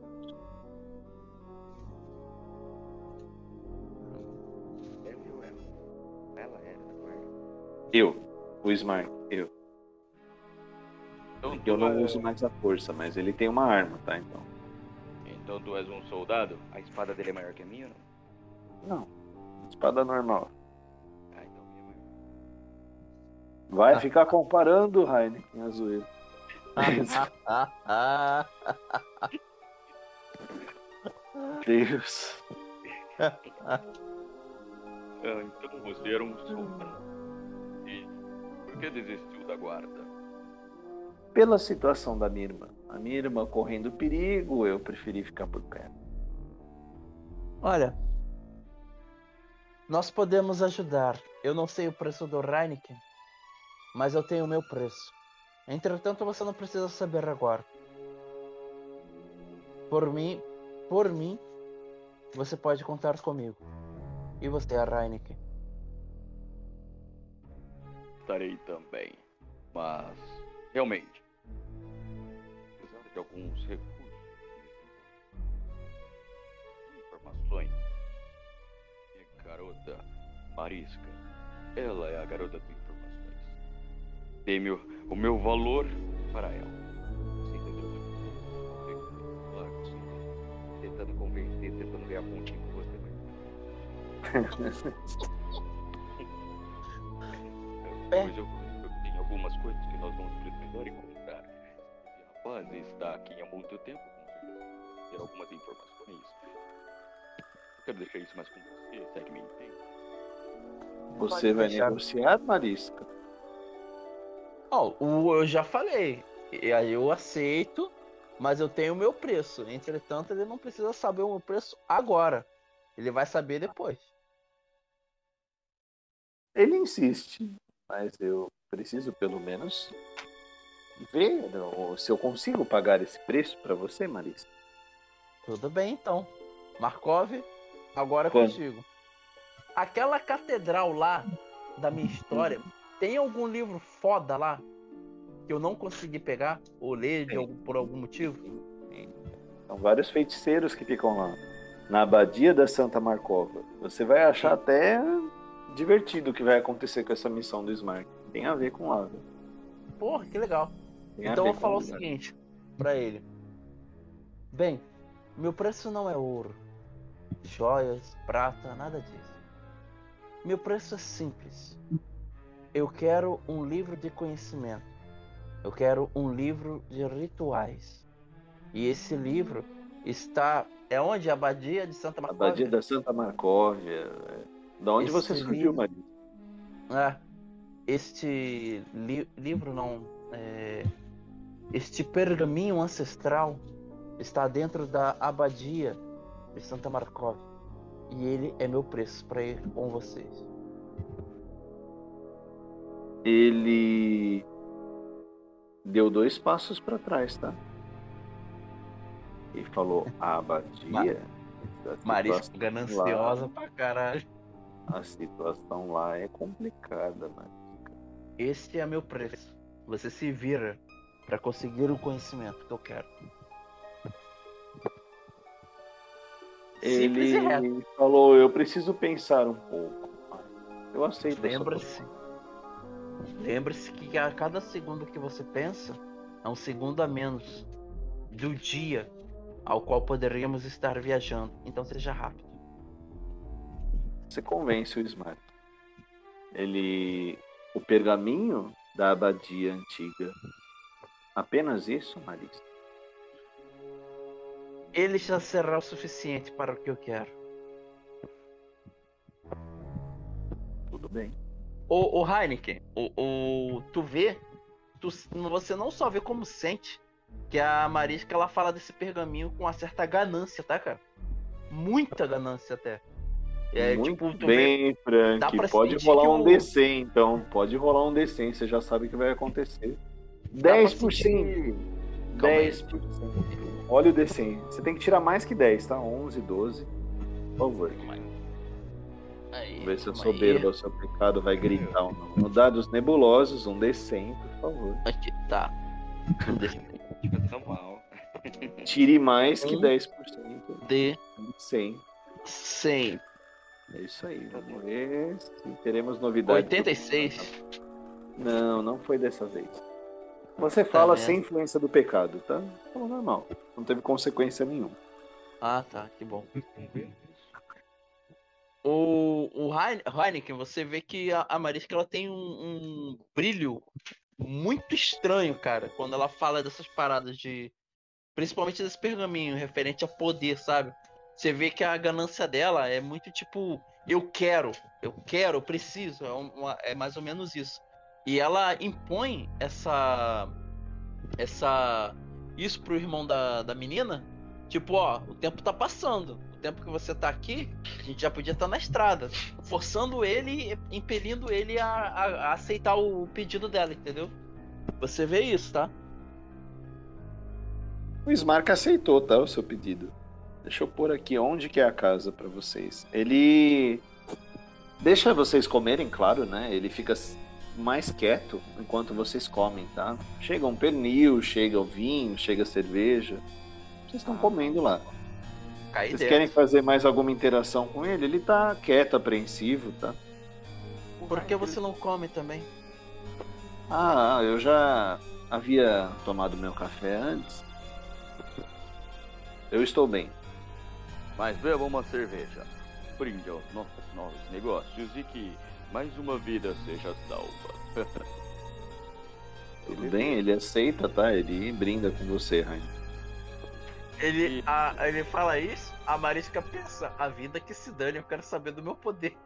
Speaker 3: Eu, o Smart, eu.
Speaker 5: Então,
Speaker 3: eu não
Speaker 5: é...
Speaker 3: uso mais a força, mas ele tem uma arma, tá? Então.
Speaker 5: Então tu és um soldado? A espada dele é maior que a minha, não?
Speaker 3: Não. Espada normal.
Speaker 5: Ah, então.
Speaker 3: Vai ficar comparando, Heineken, a zoeira. [laughs]
Speaker 2: Ah, ah,
Speaker 3: Deus.
Speaker 5: Ah, então você era um soldado. E por que desistiu da guarda?
Speaker 3: Pela situação da minha irmã. A minha irmã correndo perigo, eu preferi ficar por perto.
Speaker 2: Olha, nós podemos ajudar. Eu não sei o preço do Heineken, mas eu tenho o meu preço. Entretanto, você não precisa saber agora. Por mim, por mim, você pode contar comigo. E você, Heineken?
Speaker 5: Estarei também. Mas, realmente, apesar de alguns recursos, informações, garota Marisca, ela é a garota de informações. Dei meu, o meu valor para ela. Você entendeu? Claro que sim. Tentando convencer, tentando ganhar pontinho com você, mas. [laughs]
Speaker 2: É.
Speaker 5: Pois eu, eu tenho algumas coisas que nós vamos precisar encontrar. E a base está aqui há muito tempo. Ter algumas informações. Eu quero deixar isso mais com você, segue me entende?
Speaker 3: Você vai
Speaker 2: deixar.
Speaker 3: negociar, Marisca?
Speaker 2: Ó, o eu já falei. E aí eu aceito, mas eu tenho o meu preço. Entretanto, ele não precisa saber o meu preço agora. Ele vai saber depois.
Speaker 3: Ele insiste, mas eu preciso pelo menos ver se eu consigo pagar esse preço para você, Marisca.
Speaker 2: Tudo bem então. Markov, agora é
Speaker 3: Quando?
Speaker 2: contigo. Aquela catedral lá da minha história, tem algum livro foda lá que eu não consegui pegar ou ler algum- por algum motivo?
Speaker 3: São vários feiticeiros que ficam lá. Na abadia da Santa Marcova. Você vai achar até divertido o que vai acontecer com essa missão do Smart. Tem a ver com lá.
Speaker 2: Porra, que legal.
Speaker 3: Tem
Speaker 2: Então eu vou falar o seguinte pra ele. Bem, meu preço não é ouro, joias, prata, nada disso. Meu preço é simples. Eu quero um livro de conhecimento. Eu quero um livro de rituais. E esse livro está. É onde? A Abadia de Santa Marcóvia?
Speaker 3: Abadia da Santa Marcóvia. Da onde
Speaker 2: Esse
Speaker 3: você
Speaker 2: livro-
Speaker 3: Marisca?
Speaker 2: É, este li- livro não. é, este pergaminho ancestral está dentro da abadia de Santa Marcóvia. E ele é meu preço para ir com vocês.
Speaker 3: Ele deu dois passos para trás, tá? E falou: a abadia. a
Speaker 2: Marisco
Speaker 3: situação
Speaker 2: gananciosa pra caralho.
Speaker 3: A situação lá é complicada, mas
Speaker 2: Este é meu preço. Você se vira para conseguir o conhecimento que eu quero. Simples
Speaker 3: ele falou: eu preciso pensar um pouco. Eu aceito. essa
Speaker 2: Lembre-se. Lembre-se que a cada segundo que você pensa é um segundo a menos do dia ao qual poderíamos estar viajando. Então seja rápido.
Speaker 3: Você convence o Smart. Ele. O pergaminho da abadia antiga. Apenas isso, Marisa?
Speaker 2: Ele já será o suficiente para o que eu quero.
Speaker 3: Tudo bem.
Speaker 2: O, o Heineken, o, o, tu vê, tu, você não só vê como sente que a Marisca ela fala desse pergaminho com uma certa ganância, tá, cara? Muita ganância até. É,
Speaker 3: Muito
Speaker 2: tipo, tu vê.
Speaker 3: bem,
Speaker 2: dá
Speaker 3: Frank. Pode rolar um
Speaker 2: o-
Speaker 3: DC, então. Pode rolar um DC, você já sabe o que vai acontecer.
Speaker 2: dá pra
Speaker 3: 10%.
Speaker 2: sentir- Calma aí.
Speaker 3: 10%. Olha o DC. Você tem que tirar mais que 10, tá? 11, 12. Por favor.
Speaker 2: Aí,
Speaker 3: Vamos ver se a soberba, o seu pecado vai gritar ou não. No dados nebulosos, um D100, por favor.
Speaker 2: Aqui, tá. Deixa
Speaker 5: Fica mal.
Speaker 3: Tire mais que
Speaker 2: Um.
Speaker 3: 10%.
Speaker 2: de
Speaker 3: 100.
Speaker 2: 100.
Speaker 3: É isso aí, vamos ver se teremos novidades.
Speaker 2: 86.
Speaker 3: Não, não foi dessa vez. Você fala
Speaker 2: vendo?
Speaker 3: sem influência do pecado, tá? Falou normal. Não teve consequência nenhuma.
Speaker 2: Ah, tá, que bom. [laughs] O, o Heine- Heineken, você vê que a, a Marisca ela tem um, um brilho muito estranho, cara, quando ela fala dessas paradas de. Principalmente desse pergaminho referente a poder, sabe? Você vê que a ganância dela é muito tipo, eu quero, eu quero, eu preciso, é, uma- é mais ou menos isso. E ela impõe essa. essa. isso pro irmão da, da menina, tipo, ó, o tempo tá passando. O tempo que você tá aqui, a gente já podia estar na estrada. Forçando ele, impelindo ele a, a- a aceitar o pedido dela, entendeu? Você vê isso, tá?
Speaker 3: O Smark aceitou, tá? O seu pedido. Deixa eu pôr aqui onde que é a casa pra vocês. Ele deixa vocês comerem, claro, né? Ele fica mais quieto enquanto vocês comem, tá? Chega um pernil, chega o vinho, chega a cerveja. Vocês estão comendo lá.
Speaker 2: Caí
Speaker 3: Vocês
Speaker 2: dentro.
Speaker 3: querem fazer mais alguma interação com ele? Ele tá quieto, apreensivo, tá?
Speaker 2: Por que você não come também?
Speaker 3: Ah, eu já havia tomado meu café antes. Eu estou bem.
Speaker 4: Mas beba uma cerveja. Brinde aos nossos novos negócios e que mais uma vida seja salva. [laughs]
Speaker 3: Tudo bem, ele aceita, tá? Ele brinda com você, Rain.
Speaker 2: Ele, a- ele fala isso, a Marisca pensa, a vida que se dane, eu quero saber do meu poder.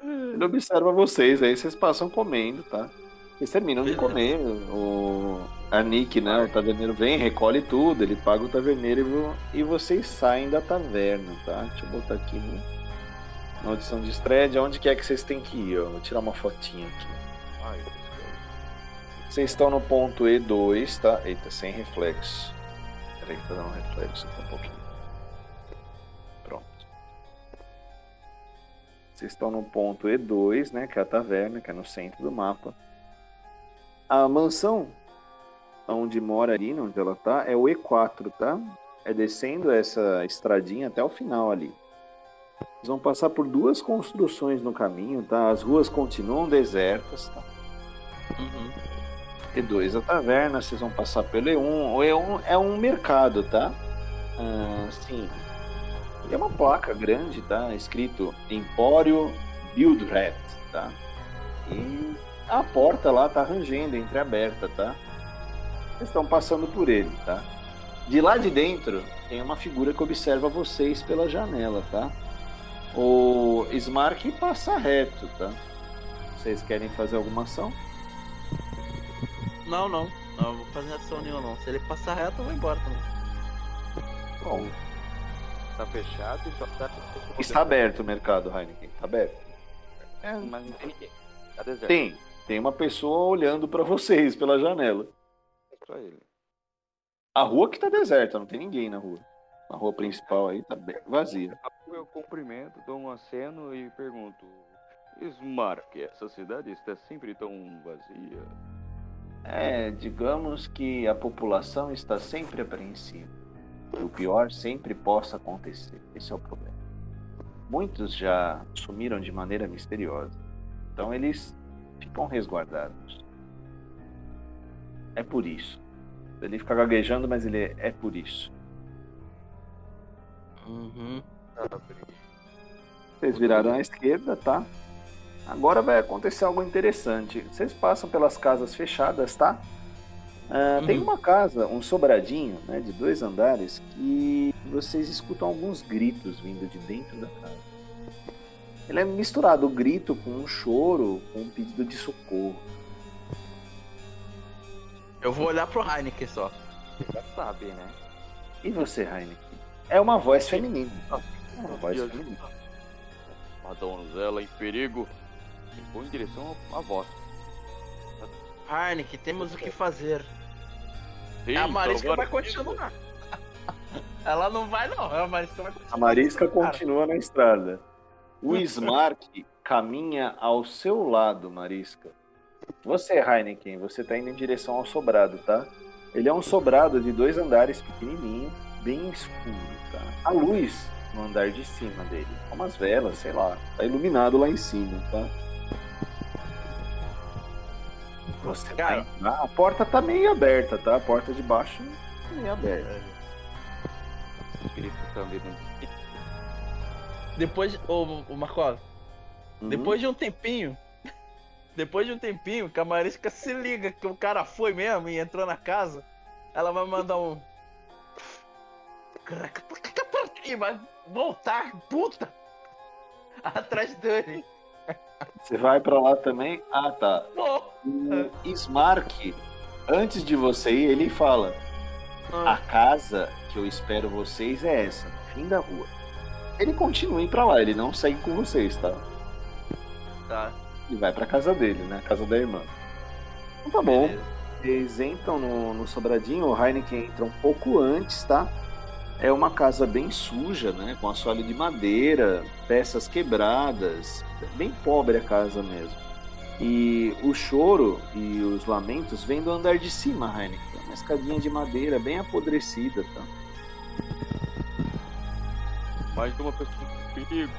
Speaker 3: Ele observa vocês, aí vocês passam comendo, tá? Vocês terminam de comer. O a Nick, né? O taverneiro vem, recolhe tudo, ele paga o taverneiro e, vo- e vocês saem da taverna, tá? Deixa eu botar aqui no, na audição de estreia, onde que é que vocês têm que ir. Vou tirar uma fotinha aqui. Vocês estão no ponto E2, tá? Eita, sem reflexo. Peraí, tá dando reflexo aqui um pouquinho. Pronto. Vocês estão no ponto E2, né? Que é a taverna, que é no centro do mapa. A mansão onde mora ali, onde ela tá, é o E4, tá? É descendo essa estradinha até o final ali. Vocês vão passar por duas construções no caminho, tá? As ruas continuam desertas, tá?
Speaker 2: Uhum.
Speaker 3: E2 a taverna, vocês vão passar pelo E1. O E1 é um mercado, tá? Ah, sim. Tem uma placa grande, tá? Escrito Empório Buildred, tá? E a porta lá tá rangendo, entreaberta, tá? Vocês estão passando por ele, tá? De lá de dentro tem uma figura que observa vocês pela janela, tá? O Smark passa reto, tá? Vocês querem fazer alguma ação?
Speaker 2: Não, não. Não, vou fazer ação nenhuma não. Se ele passar reto, eu vou embora também.
Speaker 3: Bom,
Speaker 5: Tá fechado e só tá.
Speaker 3: Está aberto o mercado, Heineken. Está aberto. É,
Speaker 5: Mas não tem ninguém. Tá deserto.
Speaker 3: tem. Tem uma pessoa olhando para vocês pela janela.
Speaker 5: Só ele.
Speaker 3: A rua que tá deserta, não tem ninguém na rua. A rua principal aí tá bem vazia.
Speaker 4: Eu cumprimento, dou um aceno e pergunto: Smark, essa cidade está sempre tão vazia?
Speaker 3: É, digamos que a população está sempre apreensiva. E o pior sempre possa acontecer. Esse é o problema. Muitos já sumiram de maneira misteriosa. Então eles ficam resguardados. É por isso. Ele fica gaguejando, mas ele é, é por isso.
Speaker 2: Uhum.
Speaker 3: Vocês viraram à esquerda, tá? Agora vai acontecer algo interessante. Vocês passam pelas casas fechadas, tá? Ah, Tem
Speaker 2: Uhum.
Speaker 3: uma casa, um sobradinho, né, de dois andares, que vocês escutam alguns gritos vindo de dentro da casa. Ele é misturado o grito com um choro, com um pedido de socorro.
Speaker 2: Eu vou olhar pro Heineken só.
Speaker 5: Já sabe, né?
Speaker 3: E você, Heineken? É uma voz feminina. É uma voz
Speaker 4: E
Speaker 3: feminina.
Speaker 4: Uma donzela em perigo. E vou em direção à voz.
Speaker 2: Heineken, temos o que fazer.
Speaker 4: Sim,
Speaker 2: a Marisca
Speaker 4: salvar
Speaker 2: vai continuar. [laughs] Ela não vai, não. A Marisca vai continuar.
Speaker 3: A Marisca continua na estrada. O Smark caminha ao seu lado, Marisca. Você, Heineken, você tá indo em direção ao sobrado, tá? Ele é um sobrado de dois andares pequenininho, bem escuro, tá? A luz no andar de cima dele, umas velas, sei lá, tá iluminado lá em cima, tá? Você vai
Speaker 2: Cara.
Speaker 3: entrar, a porta tá meio aberta, tá? A porta de baixo meio aberta.
Speaker 5: Os espíritos estão vindo.
Speaker 2: Depois, ô, ô Marcola,
Speaker 3: Uhum.
Speaker 2: depois de um tempinho, depois de um tempinho, que a Marisca se liga que o cara foi mesmo e entrou na casa, ela vai mandar um. Caraca, por que a vai voltar, puta? Atrás dele.
Speaker 3: Você vai pra lá também? Ah, tá. O Smark, antes de você ir, ele fala: A
Speaker 2: ah,
Speaker 3: casa que eu espero vocês é essa, no fim da rua. Ele continua indo pra lá, ele não segue com vocês, tá?
Speaker 2: tá.
Speaker 3: Ele vai pra casa dele, né? Casa da irmã. Então tá bom.
Speaker 2: beleza.
Speaker 3: Eles entram no, no sobradinho, o Heineken entra um pouco antes, tá? É uma casa bem suja, né? Com assoalho de madeira, peças quebradas. Bem pobre a casa mesmo. E o choro e os lamentos vêm do andar de cima, Heineken. Uma escadinha de madeira bem apodrecida, tá?
Speaker 5: Mais uma pessoa em perigo.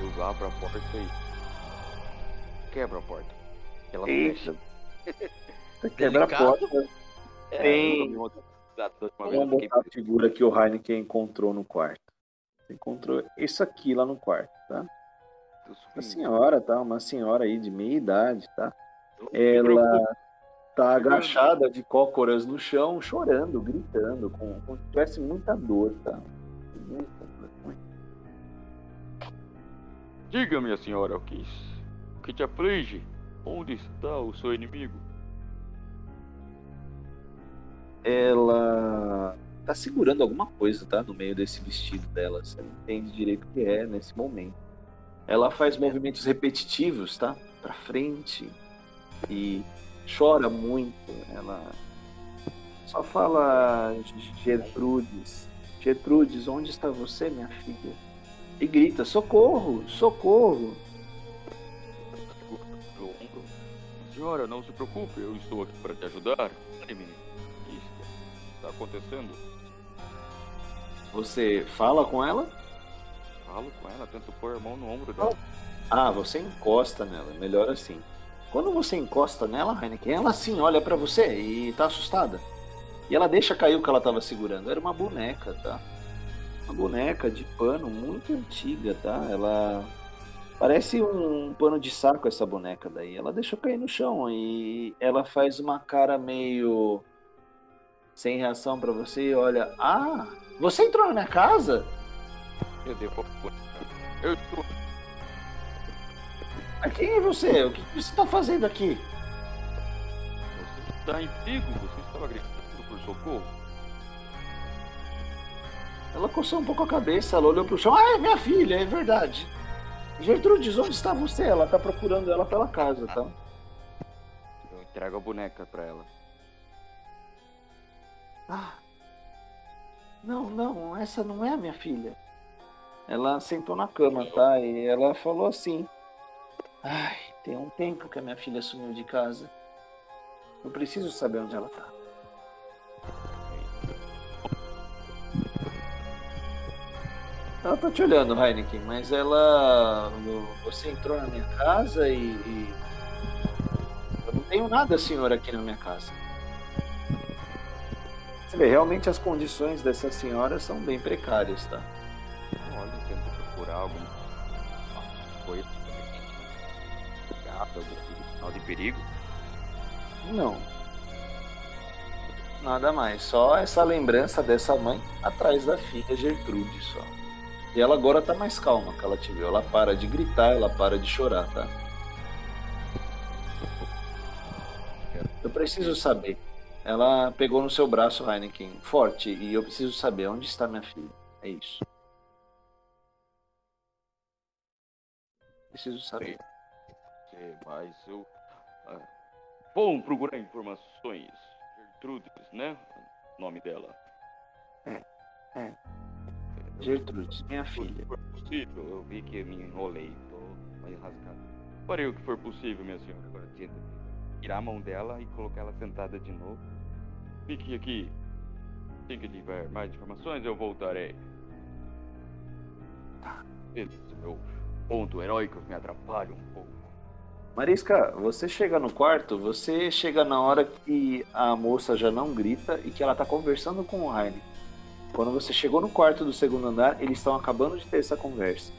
Speaker 5: Eu abro a porta e. Quebra a porta. Ela. [laughs]
Speaker 3: Você quebra a porta.
Speaker 5: É,
Speaker 3: Tem- Vamos botar a figura que o Heineken encontrou no quarto. Você encontrou isso aqui lá no quarto, tá?
Speaker 5: sumindo.
Speaker 3: senhora, tá? Uma senhora aí de meia idade, tá? Ela tá agachada de cócoras no chão, chorando, gritando, com- como se tivesse muita dor, tá? Muita.
Speaker 4: Diga, minha senhora, o que, o que te aflige? Onde está o seu inimigo?
Speaker 3: Ela tá segurando alguma coisa, tá? No meio desse vestido dela. Você não entende direito o que é nesse momento. Ela faz movimentos repetitivos, tá? Pra frente e chora muito. Ela só fala Gertrudes. Gertrudes, onde está você, minha filha? E grita: socorro, socorro.
Speaker 4: Senhora, não se preocupe, eu estou aqui para te ajudar. Anime, o que está acontecendo?
Speaker 3: Você fala com ela?
Speaker 4: Falo com ela, tento pôr a mão no ombro dela.
Speaker 3: Ah, você encosta nela, melhor assim. Quando você encosta nela, Heineken, ela assim olha pra você e tá assustada. E ela deixa cair o que ela tava segurando. Era uma boneca, tá? Uma boneca de pano muito antiga, tá? Ela parece um pano de saco essa boneca daí. Ela deixou cair no chão e ela faz uma cara meio sem reação pra você e olha: "Ah, você entrou na minha casa?"
Speaker 4: Eu devo. Eu estou.
Speaker 3: "Ah, Quem é você? O que você tá fazendo aqui?"
Speaker 4: Você está em perigo, você estava gritando por socorro.
Speaker 3: Ela coçou um pouco a cabeça, ela olhou pro chão. Ah, é minha filha, é verdade. Gertrudes, onde está você? Ela tá procurando ela pela casa, tá?
Speaker 5: Eu entrego a boneca pra ela.
Speaker 3: Ah. Não, não, essa não é a minha filha. Ela sentou na cama, tá? E ela falou assim: Ai, tem um tempo que a minha filha sumiu de casa. Eu preciso saber onde ela tá. Ela tá te olhando, Heineken, mas ela. Você entrou na minha casa e. e- Eu não tenho nada, senhor, aqui na minha casa. Você vê, realmente as condições dessa senhora são bem precárias, tá?
Speaker 5: Olha, tento procurar alguma coisa.
Speaker 4: Sinal de perigo?
Speaker 3: Não. Nada mais. Só essa lembrança dessa mãe atrás da filha Gertrude só. E ela agora tá mais calma que ela te viu. Ela para de gritar, ela para de chorar, tá? Eu preciso saber. Ela pegou no seu braço, Heineken, forte, e eu preciso saber onde está minha filha. É isso. Preciso saber.
Speaker 4: Sei, mas eu. ah, Bom, procurar informações. Gertrudes, né? O nome dela.
Speaker 3: Gertrude, minha filha.
Speaker 4: Se for possível, eu vi que me enrolei, tô meio rasgado. Farei o que for possível, minha senhora. Agora tenta tirar a mão dela e colocar ela sentada de novo. Fique aqui.
Speaker 5: Assim que tiver mais informações, eu voltarei. Esse meu ponto heróico me atrapalha um pouco.
Speaker 3: Marisca, você chega no quarto, você chega na hora que a moça já não grita e que ela tá conversando com o Heine. Quando você chegou no quarto do segundo andar, eles estão acabando de ter essa conversa.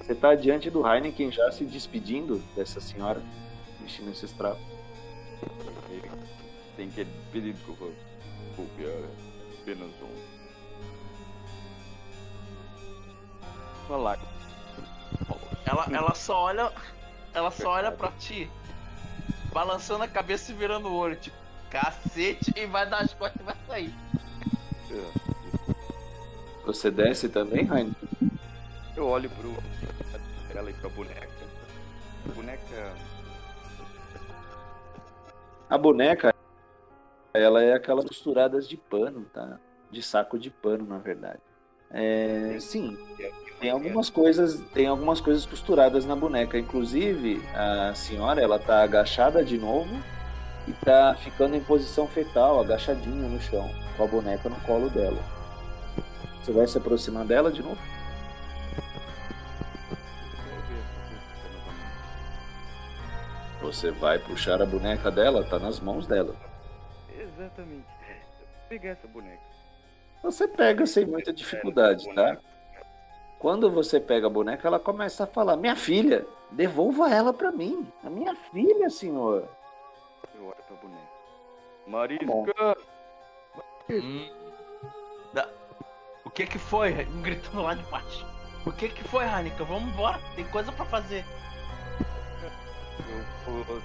Speaker 3: Você tá diante do Heineken já se despedindo dessa senhora vestindo esses trapos.
Speaker 5: Tem que pedir desculpa. Desculpe, é apenas um. Falou.
Speaker 2: Ela, ela só olha. Ela só olha pra ti, balançando a cabeça e virando o olho, tipo, cacete, e vai dar as costas e vai sair.
Speaker 5: É,
Speaker 3: Você desce também, Heineken?
Speaker 5: Eu olho pro ela e pra boneca. A boneca.
Speaker 3: A boneca, ela é aquelas costuradas de pano, tá? De saco de pano, na verdade. É, sim, tem algumas coisas, tem algumas coisas costuradas na boneca. Inclusive, a senhora, ela tá agachada de novo e tá ficando em posição fetal, agachadinha no chão, com a boneca no colo dela. Você vai se aproximar dela de novo? Você vai puxar a boneca dela, tá nas mãos dela.
Speaker 5: Exatamente. Pegar essa boneca.
Speaker 3: Você pega sem muita dificuldade, tá? Quando você pega a boneca, ela começa a falar: Minha filha, devolva ela pra mim. A minha filha, senhor.
Speaker 5: Eu olho pra boneca. Marisca!
Speaker 2: Hum. Da- O que que foi? [laughs] Um gritando lá de baixo. O que que foi, Hanika? Vamos embora, tem coisa pra fazer.
Speaker 5: Eu vou.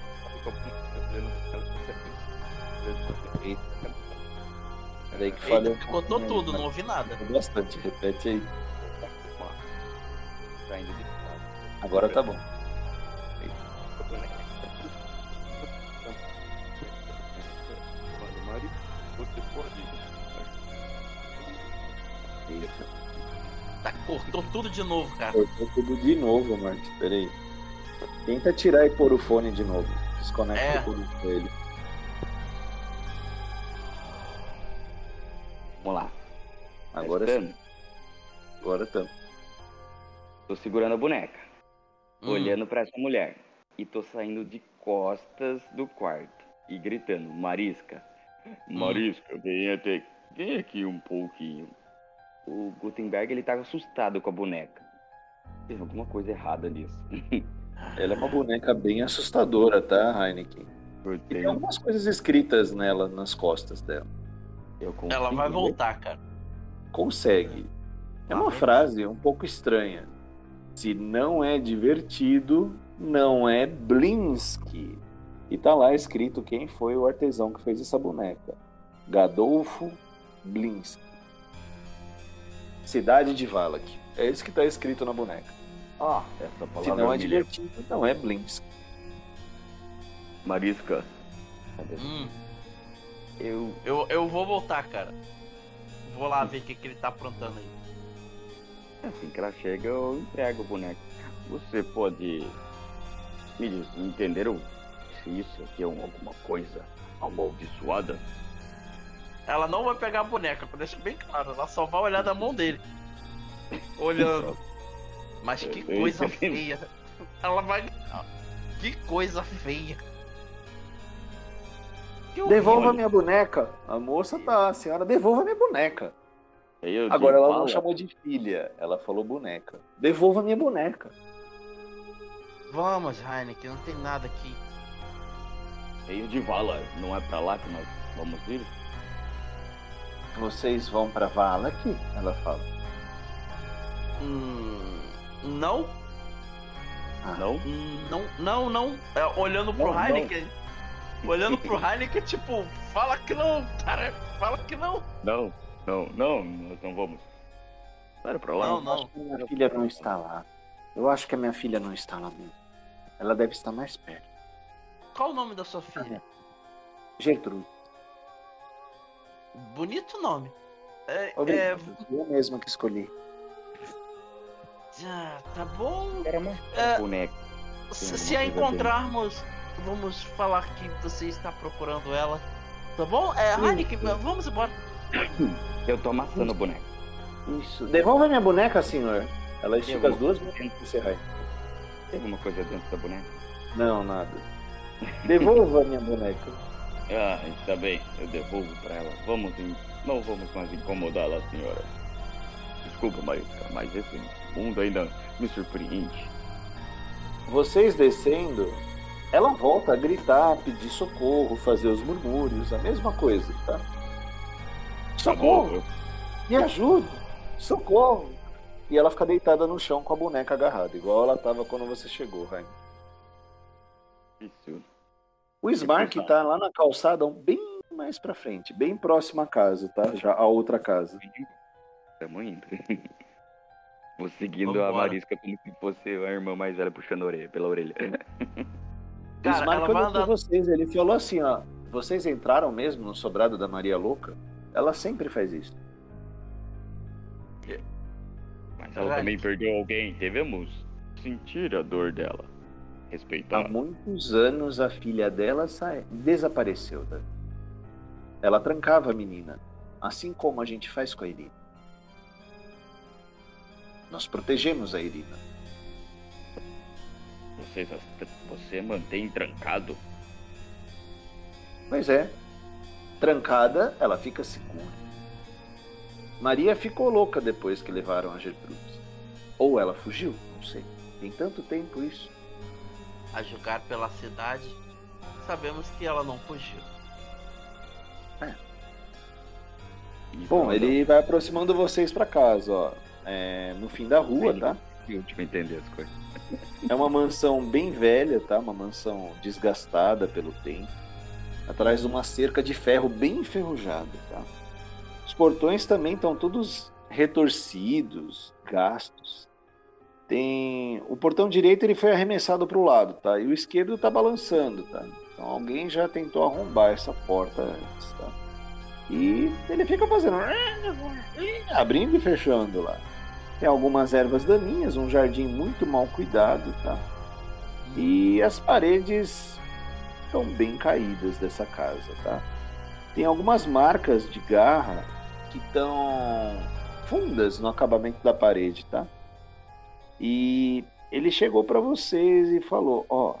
Speaker 3: Peraí que pouquinho aí,
Speaker 2: tudo,
Speaker 3: né?
Speaker 2: não ouvi nada.
Speaker 3: Bastante, repete aí.
Speaker 5: Tá.
Speaker 3: Agora tá bom.
Speaker 2: Tá, cortou tudo de novo, cara.
Speaker 3: cortou tudo de novo, Marcos. Peraí. Tenta tirar e pôr o fone de novo. Desconecta
Speaker 2: É.
Speaker 3: tudo com ele.
Speaker 5: Vamos lá.
Speaker 3: Agora
Speaker 5: Tá
Speaker 3: sim. Agora tá.
Speaker 5: Tô segurando a boneca,
Speaker 2: Hum.
Speaker 5: olhando pra essa mulher. E tô saindo de costas do quarto e gritando: Marisca, Marisca, vem até. Vem aqui um pouquinho. O Gutenberg ele tá assustado com a boneca. Tem alguma coisa errada nisso. [laughs]
Speaker 3: Ela é uma boneca bem assustadora, tá, Heineken?
Speaker 5: Eu,
Speaker 3: E tem algumas coisas escritas nela, nas costas dela.
Speaker 2: Ela vai voltar, cara.
Speaker 3: Consegue. É uma frase um pouco estranha. Se não é divertido, não é Blinsky. E tá lá escrito quem foi o artesão que fez essa boneca. Gadolfo Blinsky. Cidade de Valak. É isso que tá escrito na boneca.
Speaker 5: Ah, essa
Speaker 3: Se
Speaker 5: palavra
Speaker 3: não é
Speaker 5: me
Speaker 3: divertido, não é Blinsky.
Speaker 5: Marisca.
Speaker 2: Hum,
Speaker 5: Eu.
Speaker 2: eu, eu vou voltar, cara. Vou lá ver o que, que ele tá aprontando aí.
Speaker 5: Assim que ela chega, eu entrego o boneco. Você pode me dizer, entenderam se isso aqui é um- alguma coisa amaldiçoada?
Speaker 2: Ela não vai pegar a boneca, deixa bem claro. Ela só vai olhar da mão dele. Olhando. Mas que coisa feia. Ela vai. Que coisa feia. Que
Speaker 3: Devolva minha boneca. A moça tá, a senhora, devolva minha boneca.
Speaker 5: Eu
Speaker 3: Agora ela não chamou de filha, ela falou boneca. Devolva minha boneca.
Speaker 2: Vamos, Heineken, não tem nada aqui.
Speaker 5: Reino de Vala, não é pra lá que nós vamos ir?
Speaker 3: Vocês vão pra Valak? Ela fala.
Speaker 2: Hum, não,
Speaker 5: Não?
Speaker 2: hum, não, não, não. É, olhando pro
Speaker 5: Não, não.
Speaker 2: Heineken. Olhando pro Heineken, tipo, fala que não, cara. Fala que não.
Speaker 5: Não, não, não, nós não vamos. Para pra lá.
Speaker 2: Não, não.
Speaker 3: Minha filha não está lá. Eu acho que a minha filha não está lá mesmo. Ela deve estar mais perto.
Speaker 2: Qual o nome da sua filha?
Speaker 3: Gertrude.
Speaker 2: Bonito nome. É, é.
Speaker 3: Eu mesma que escolhi.
Speaker 2: ah, tá bom.
Speaker 5: Era uma
Speaker 2: É,
Speaker 5: boneca.
Speaker 2: Se, se a encontrarmos, vamos falar que você está procurando ela. Tá bom? É, Heineken, vamos embora. [coughs]
Speaker 5: Eu tô amassando o boneco.
Speaker 3: Isso. Devolva minha boneca, senhor. Ela estica as duas Rai.
Speaker 5: tem alguma coisa dentro da boneca?
Speaker 3: Não, nada. Devolva minha boneca.
Speaker 5: Ah, está bem, eu devolvo pra ela. Vamos, em... não vamos mais incomodá-la, senhora. Desculpa, Marisca, mas esse mundo ainda me surpreende.
Speaker 3: Vocês descendo, ela volta a gritar, pedir socorro, fazer os murmúrios, a mesma coisa, tá?
Speaker 5: Tá
Speaker 3: Socorro! Me ajuda! Socorro! E ela fica deitada no chão com a boneca agarrada, igual ela tava quando você chegou, Rain.
Speaker 5: Isso.
Speaker 3: O Smark tá lá na calçada, bem mais pra frente, bem próximo à casa, tá? Já a outra casa.
Speaker 5: Tamo indo. [laughs] Vou seguindo
Speaker 2: Vambora.
Speaker 5: a Marisca como se fosse a irmã mais velha puxando a orelha, pela orelha.
Speaker 3: O
Speaker 2: Cara,
Speaker 3: Smark
Speaker 2: ela vai
Speaker 3: olhou pra
Speaker 2: andar.
Speaker 3: vocês, ele falou assim, ó. Vocês entraram mesmo no sobrado da Maria Louca? Ela sempre faz isso.
Speaker 5: Mas ela
Speaker 2: Verdade.
Speaker 5: também perdeu alguém. Devemos sentir a dor dela.
Speaker 3: Há
Speaker 5: Respeitar.
Speaker 3: muitos anos a filha dela sa- desapareceu. Né? Ela trancava a menina, assim como a gente faz com a Irina. Nós protegemos a Irina.
Speaker 5: Vocês, você mantém trancado?
Speaker 3: Pois é, trancada, ela fica segura. Maria ficou louca depois que levaram a Gertrudes. Ou ela fugiu, não sei. Tem tanto tempo isso.
Speaker 2: A julgar pela cidade, sabemos que ela não fugiu.
Speaker 5: E
Speaker 3: Bom,
Speaker 5: falando-
Speaker 3: ele vai aproximando vocês pra casa, ó. É, no fim da rua, tá?
Speaker 5: Eu tive entender as coisas. [laughs]
Speaker 3: É uma mansão bem velha, tá? Uma mansão desgastada pelo tempo. Atrás de uma cerca de ferro bem enferrujada, tá? Os portões também estão todos retorcidos, gastos. Tem o portão direito ele foi arremessado para o lado, tá? E o esquerdo tá balançando, tá? Então alguém já tentou arrombar essa porta antes, tá? E ele fica fazendo abrindo e fechando lá. Tem algumas ervas daninhas, um jardim muito mal cuidado, tá? E as paredes estão bem caídas dessa casa, tá? Tem algumas marcas de garra que estão fundas no acabamento da parede, tá? E ele chegou para vocês e falou: Ó,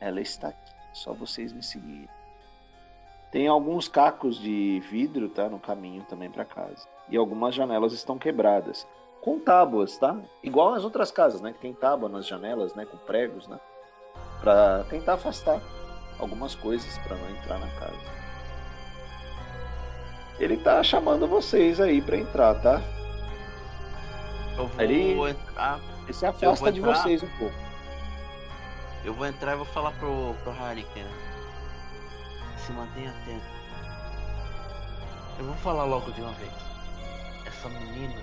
Speaker 3: ela está aqui, só vocês me seguirem. Tem alguns cacos de vidro, tá? No caminho também para casa. E algumas janelas estão quebradas. Com tábuas, tá? Igual as outras casas, né? Que tem tábua nas janelas, né? Com pregos, né? Pra tentar afastar algumas coisas para não entrar na casa. Ele tá chamando vocês aí para entrar, tá?
Speaker 2: Eu vou
Speaker 3: Ele-
Speaker 2: entrar.
Speaker 3: Ele se afasta de vocês um pouco.
Speaker 2: Eu vou entrar e vou falar pro, pro Heineken. né? Se mantenha atento. Eu vou falar logo de uma vez. Essa menina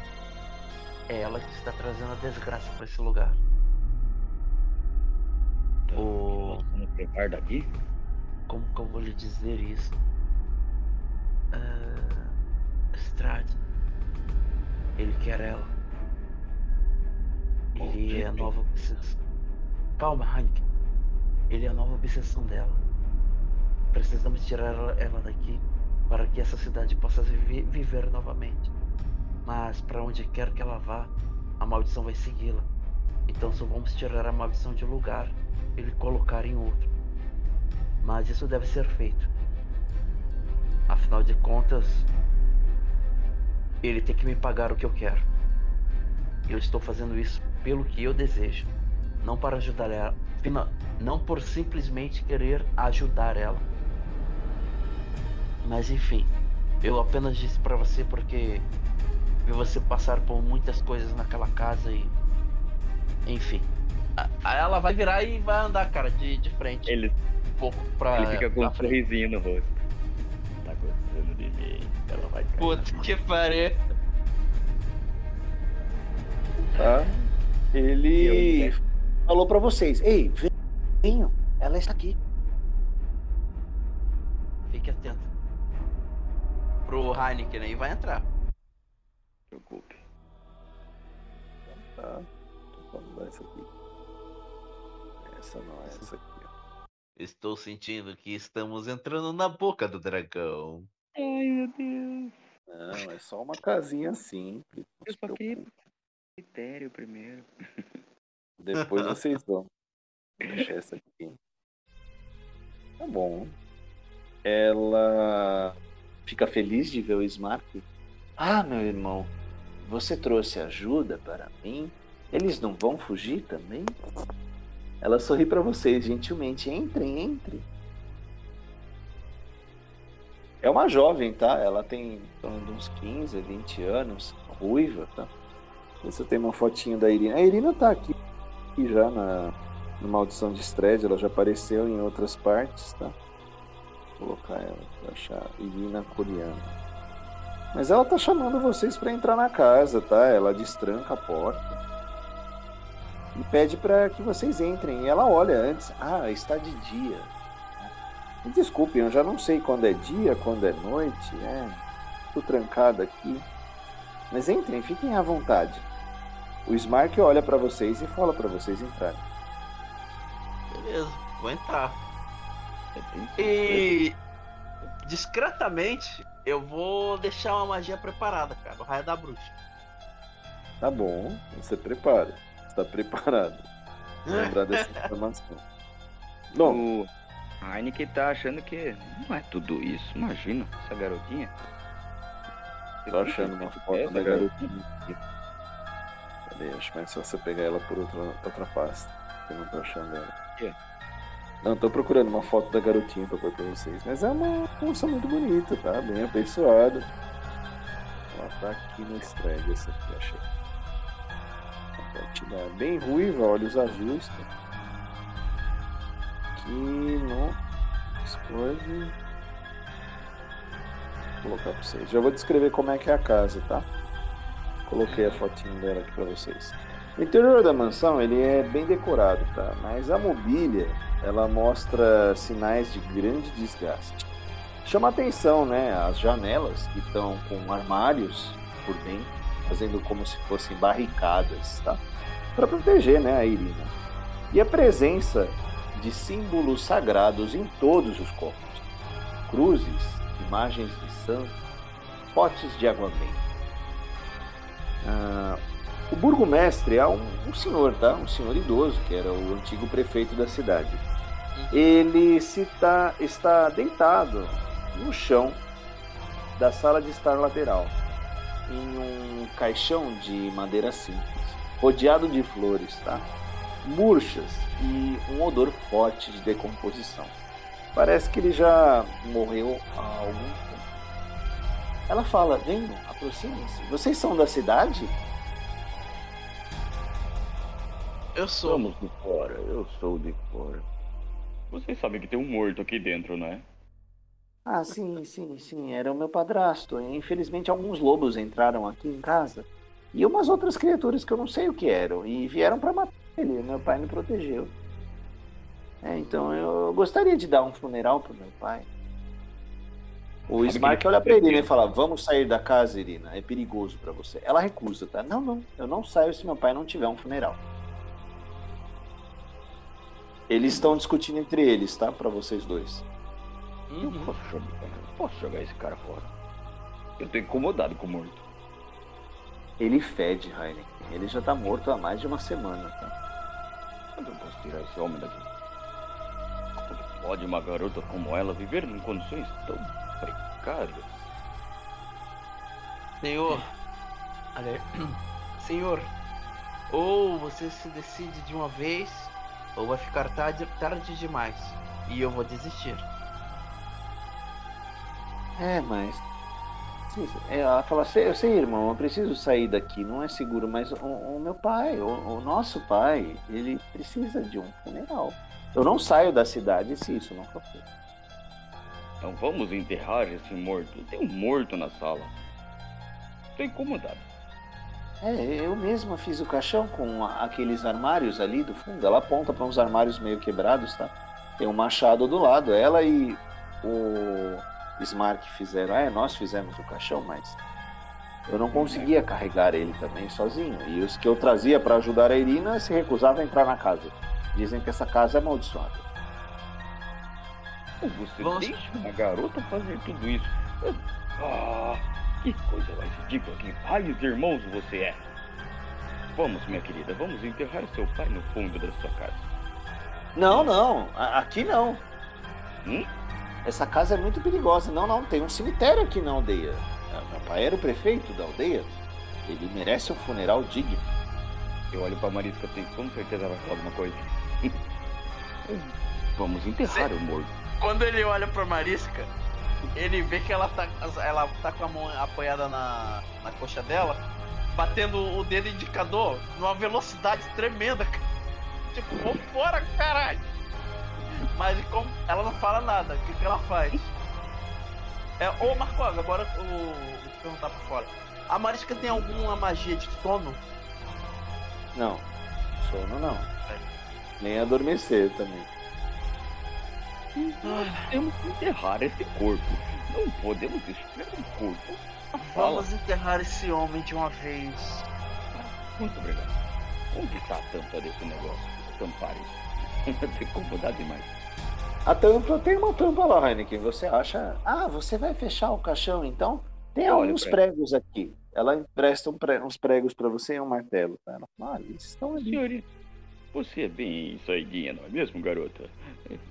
Speaker 2: é ela que está trazendo a desgraça para esse lugar. O-
Speaker 5: Vamos levar daqui?
Speaker 2: Como que eu vou lhe dizer isso? Ah, Strade. Ele quer ela. Ele é a nova obsessão. Calma, Hank. Ele é a nova obsessão dela. Precisamos tirar ela, daqui para que essa cidade possa viver, viver novamente. Mas para onde quer que ela vá, a maldição vai segui-la. Então só vamos tirar a maldição de um lugar e lhe colocar em outro. Mas isso deve ser feito. Afinal de contas, ele tem que me pagar o que eu quero. Eu estou fazendo isso pelo que eu desejo, não para ajudar ela, não por simplesmente querer ajudar ela. Mas enfim, eu apenas disse para você porque vi você passar por muitas coisas naquela casa e enfim. Aí ela vai virar e vai andar, cara, de, de frente.
Speaker 5: Ele,
Speaker 2: um pouco pra.
Speaker 5: ele fica com um
Speaker 2: frente.
Speaker 5: sorrisinho no rosto. Tá gostando de mim. Ela vai cair.
Speaker 2: Puta que pariu.
Speaker 3: Tá? Ele
Speaker 5: Eu, né?
Speaker 3: falou pra vocês: Ei, venham, ela está aqui.
Speaker 2: Fique atento. Pro Heineken aí vai entrar.
Speaker 5: Não preocupe.
Speaker 3: Tá? Tô falando essa aqui. Essa não, é essa aqui.
Speaker 2: Estou sentindo que estamos entrando na boca do dragão.
Speaker 5: Ai, meu Deus.
Speaker 3: Não, é só uma casinha simples.
Speaker 5: Eu só queria cemitério primeiro. [laughs]
Speaker 3: Depois vocês vão. Vou deixar essa aqui. Tá bom. Ela fica feliz de ver o Smart. Ah, meu irmão, você trouxe ajuda para mim? Eles não vão fugir também? Ela sorri para vocês gentilmente. Entrem, entrem. É uma jovem, tá? Ela tem uns 15, 20 anos, ruiva, tá? Vê se eu tenho uma fotinho da Irina. A Irina tá aqui já na, no Maldição de Stred, ela já apareceu em outras partes, tá? Vou colocar ela pra achar Irina Coreana. Mas ela tá chamando vocês pra entrar na casa, tá? Ela destranca a porta e pede pra que vocês entrem. E ela olha antes, ah, está de dia. Me desculpem, eu já não sei quando é dia, quando é noite, é. Tô trancada aqui. Mas entrem, fiquem à vontade. O Smart olha pra vocês e fala pra vocês entrarem.
Speaker 2: Beleza, vou entrar.
Speaker 5: É
Speaker 2: E discretamente eu vou deixar uma magia preparada, cara. O raio da bruxa.
Speaker 3: Tá bom, você prepara. Está preparado. Lembrar [laughs] dessa informação. Bom,
Speaker 5: O Heineken tá achando que não é tudo isso. Imagina, essa garotinha.
Speaker 3: tô achando uma foto da garotinha Acho mais fácil você pegar ela por outra, outra pasta. Eu não tô achando ela.
Speaker 5: Quê?
Speaker 3: Não, tô procurando uma foto da garotinha pra pôr pra vocês. Mas é uma moça muito bonita, tá? Bem apessoada. Ela tá aqui no thread, essa aqui, achei. Compartilhar. Bem ruiva, olhos azuis. Tá? Aqui no Discord. Vou colocar pra vocês. Já vou descrever como é que é a casa, tá? Coloquei a fotinho dela aqui pra vocês. O interior da mansão ele é bem decorado, tá? Mas a mobília ela mostra sinais de grande desgaste. Chama atenção, né? As janelas que estão com armários por dentro, fazendo como se fossem barricadas, tá? Para proteger, né, a Irina. E a presença de símbolos sagrados em todos os corpos: cruzes, imagens de santos, potes de água benta. Ah, o burgomestre é um, um senhor, tá? Um senhor idoso, que era o antigo prefeito da cidade. Ele tá, está deitado no chão da sala de estar lateral, em um caixão de madeira simples, rodeado de flores, tá? Murchas e um odor forte de decomposição. Parece que ele já morreu há algum tempo. Ela fala: venham, aproximem-se. Vocês são da cidade?
Speaker 2: Eu sou.
Speaker 5: Somos de fora, eu sou de fora. Vocês sabem que tem um morto aqui dentro, né?
Speaker 3: Ah, sim, sim, sim. Era o meu padrasto. Infelizmente, alguns lobos entraram aqui em casa. E umas outras criaturas que eu não sei o que eram. E vieram para matar ele. Meu pai me protegeu. É, então eu gostaria de dar um funeral pro meu pai. O Smart olha pra Irina e fala: Vamos sair da casa, Irina. É perigoso para você. Ela recusa, tá? Não, não. Eu não saio se meu pai não tiver um funeral. Eles estão discutindo entre eles, tá? Para vocês dois.
Speaker 5: Eu
Speaker 2: Uhum.
Speaker 5: posso jogar, eu posso jogar esse cara fora. Eu tô incomodado com o morto.
Speaker 3: Ele fede, Heineken. Ele já tá morto há mais de uma semana, tá?
Speaker 5: Eu posso tirar esse homem daqui? Como pode uma garota como ela viver em condições tão precárias?
Speaker 2: Senhor. Olha aí. [clears throat] Senhor. Ou você se decide de uma vez, ou vai ficar tarde, tarde demais. E eu vou desistir.
Speaker 3: É, mas. Sim. É, Ela fala, "Sei- eu sei, irmão, eu preciso sair daqui, não é seguro, mas o, o meu pai, o, o nosso pai, ele precisa de um funeral. Eu não saio da cidade se isso não for feito.
Speaker 5: Então vamos enterrar esse morto. Tem um morto na sala. Tô incomodado.
Speaker 3: É, eu mesma fiz o caixão com aqueles armários ali do fundo. Ela aponta para uns armários meio quebrados, tá? Tem um machado do lado. Ela e o Smart fizeram. É, nós fizemos o caixão, mas eu não conseguia carregar ele também sozinho. E os que eu trazia para ajudar a Irina se recusavam a entrar na casa. Dizem que essa casa é amaldiçoada.
Speaker 5: Você
Speaker 2: Vamos-
Speaker 5: deixa uma garota fazer tudo isso? Ah, Que coisa mais ridícula, que de irmãos você é. Vamos, minha querida, vamos enterrar seu pai no fundo da sua casa.
Speaker 3: Não, não. Aqui não.
Speaker 5: Hum?
Speaker 3: Essa casa é muito perigosa. Não, não. Tem um cemitério aqui na aldeia. Ah, Meu pai era o prefeito da aldeia. Ele merece um funeral digno.
Speaker 5: Eu olho pra Marisca assim, com certeza ela vai falar alguma coisa. [laughs] Vamos enterrar o morto.
Speaker 2: Quando ele olha pra Marisca, ele vê que ela tá, ela tá com a mão apoiada na, na coxa dela, batendo o dedo indicador numa velocidade tremenda. Tipo, vamos fora, caralho! Mas como ela não fala nada, o que, que ela faz? É, ô Marcos, agora o. Vou te perguntar pra fora. A Marisca tem alguma magia de sono?
Speaker 3: Não. Sono não. Nem adormecer também.
Speaker 5: Nós temos que enterrar esse corpo. Não podemos esperar um corpo.
Speaker 2: Vamos enterrar esse homem de uma vez.
Speaker 5: Muito obrigado. Onde está a tampa desse negócio? Vou tampar isso. [laughs] Tenho incomodado demais.
Speaker 3: A tampa, tem uma tampa lá, Heineken. Você acha. Ah, você vai fechar o caixão então? Tem
Speaker 5: Eu olho
Speaker 3: alguns pregos aqui. Ela empresta um pre- uns pregos pra você e um martelo. Ela fala, ah, eles estão ali.
Speaker 5: Senhorita, você é bem saidinha, não é mesmo, garota?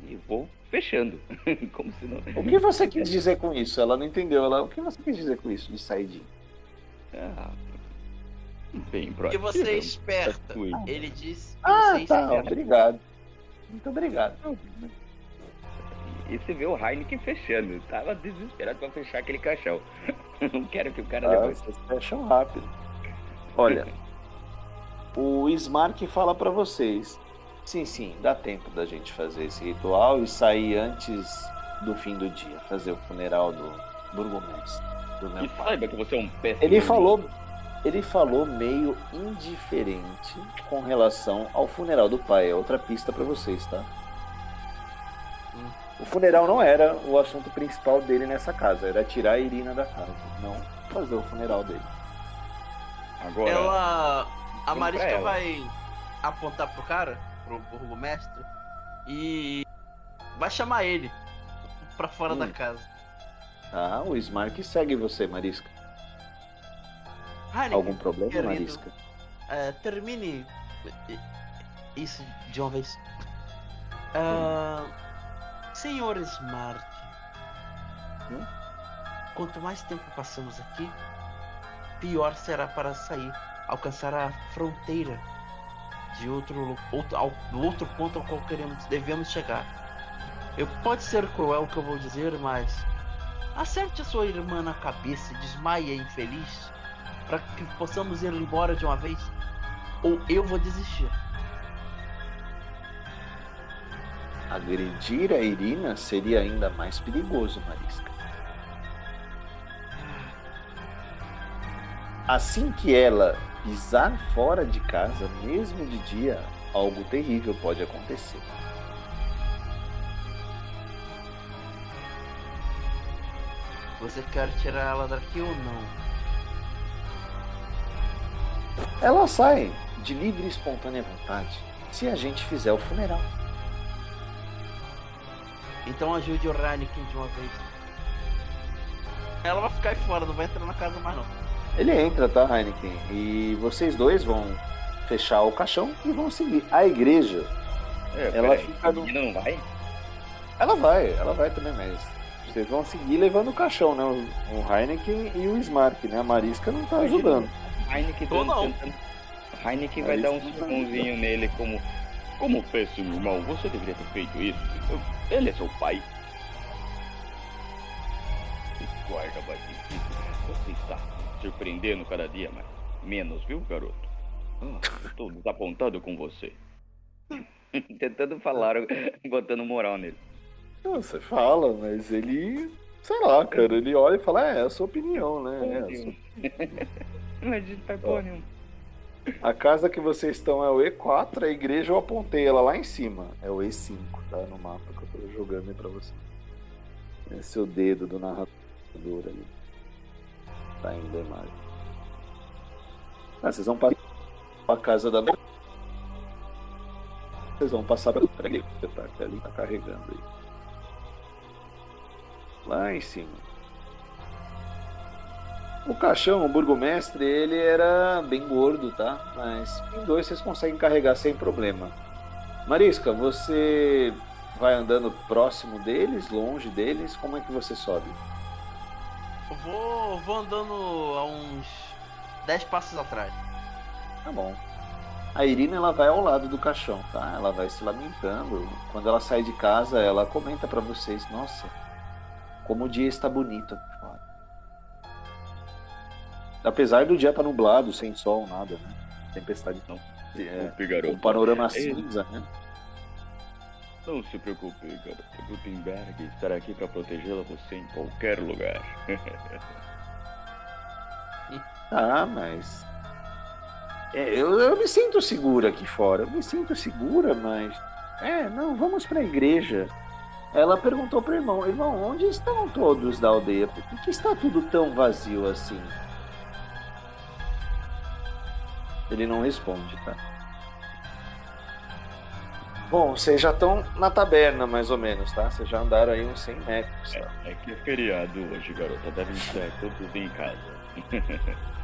Speaker 5: E vou fechando. [laughs] Como se não.
Speaker 3: O que você quis dizer com isso? Ela não entendeu. Ela, o que você quis dizer com isso, de saidinho?
Speaker 5: Ah, bem,
Speaker 2: Que
Speaker 5: próximo.
Speaker 2: você é esperta. Ele diz que
Speaker 3: Ah,
Speaker 2: você
Speaker 3: tá.
Speaker 2: esperta.
Speaker 3: Obrigado. Muito obrigado.
Speaker 5: E você vê o Heineken fechando. Tava desesperado pra fechar aquele caixão. [laughs] Não quero que o cara
Speaker 3: Ah,
Speaker 5: levante.
Speaker 3: vocês fecham rápido. Olha, o Smark fala pra vocês. Sim, sim, dá tempo da gente fazer esse ritual e sair antes do fim do dia, fazer o funeral do burgomestre, do meu
Speaker 5: E
Speaker 3: pai.
Speaker 5: saiba que você é um péssimo.
Speaker 3: Ele falou, ele falou meio indiferente com relação ao funeral do pai. É outra pista pra vocês, tá? O funeral não era o assunto principal dele nessa casa, era tirar a Irina da casa, não fazer o funeral dele.
Speaker 5: Agora,
Speaker 2: Ela. A Marisca vai apontar pro cara, pro burgomestre, e vai chamar ele pra fora
Speaker 3: Hum.
Speaker 2: da casa.
Speaker 3: Ah, o Smark segue você, Marisca.
Speaker 2: Heineken,
Speaker 3: Algum problema,
Speaker 2: querido,
Speaker 3: Marisca?
Speaker 2: é, termine isso de uma vez. Ah, senhor Smart,
Speaker 3: Hum?
Speaker 2: quanto mais tempo passamos aqui, pior será para sair, alcançar a fronteira de outro, outro, ao, outro ponto ao qual queremos, devemos chegar. Eu pode ser cruel o que eu vou dizer, mas acerte a sua irmã na cabeça e desmaie infeliz para que possamos ir embora de uma vez, ou eu vou desistir.
Speaker 3: Agredir a Irina seria ainda mais perigoso, Marisca. Assim que ela pisar fora de casa, mesmo de dia, algo terrível pode acontecer.
Speaker 2: Você quer tirar ela daqui ou não?
Speaker 3: Ela sai de livre e espontânea vontade se a gente fizer o funeral.
Speaker 2: Então ajude o Heineken de uma vez. Ela vai ficar aí fora, não vai entrar na casa mais não.
Speaker 3: Ele entra, tá, Heineken? E vocês dois vão fechar o caixão e vão seguir. A igreja,
Speaker 5: é,
Speaker 3: ela
Speaker 5: peraí,
Speaker 3: fica no-
Speaker 5: não vai?
Speaker 3: ela vai, ela vai também, mas vocês vão seguir levando o caixão, né? O, o Heineken e o Smark, né? A Marisca não tá ajudando.
Speaker 5: Heineken
Speaker 2: Ou
Speaker 5: dando-
Speaker 2: não.
Speaker 5: Heineken vai dar um
Speaker 3: sim.
Speaker 5: sermãozinho nele como. Como péssimo irmão, você deveria ter feito isso. Eu- Ele é seu pai. Guarda, está surpreendendo cada dia mais. Menos, viu, garoto? Ah, tô desapontado com você. [laughs] Tentando falar, [laughs] botando moral nele.
Speaker 3: Você fala, mas ele. Sei lá, cara, ele olha e fala, é, é a sua opinião, né? É, a sua- [laughs]
Speaker 5: Mas de porra nenhuma.
Speaker 3: A casa que vocês estão é o E4, a igreja eu apontei ela lá em cima. É o E5, tá? No mapa que eu tô jogando aí pra você. Esse é o dedo do narrador ali. Tá indo a. Ah, vocês vão passar pra casa da. Vocês vão passar pra ali. Tá, ali tá carregando aí. Lá em cima. O caixão, o burgomestre, ele era bem gordo, tá? Mas em dois vocês conseguem carregar sem problema. Marisca, você vai andando próximo deles, longe deles? Como é que você sobe?
Speaker 2: Eu vou, vou andando a uns 10 passos atrás.
Speaker 3: Tá bom. A Irina ela vai ao lado do caixão, tá? Ela vai se lamentando. Quando ela sai de casa, ela comenta para vocês: Nossa, como o dia está bonito aqui fora. Apesar do dia estar nublado, sem sol, nada, né? Tempestade não. É, um panorama
Speaker 5: É.
Speaker 3: cinza, né?
Speaker 5: Não se preocupe, garoto. Gutenberg estará aqui para protegê-la você em qualquer lugar. [laughs]
Speaker 3: Ah, mas. É, eu, eu me sinto segura aqui fora. Eu me sinto segura, mas. É, não, vamos pra igreja. Ela perguntou pro irmão: Irmão, onde estão todos da aldeia? Por que está tudo tão vazio assim? Ele não responde, tá? Bom, vocês já estão na taberna, mais ou menos, tá? Vocês já andaram aí uns 100 metros, tá?
Speaker 5: É que é feriado hoje, garota. Devem estar todos em casa. [laughs]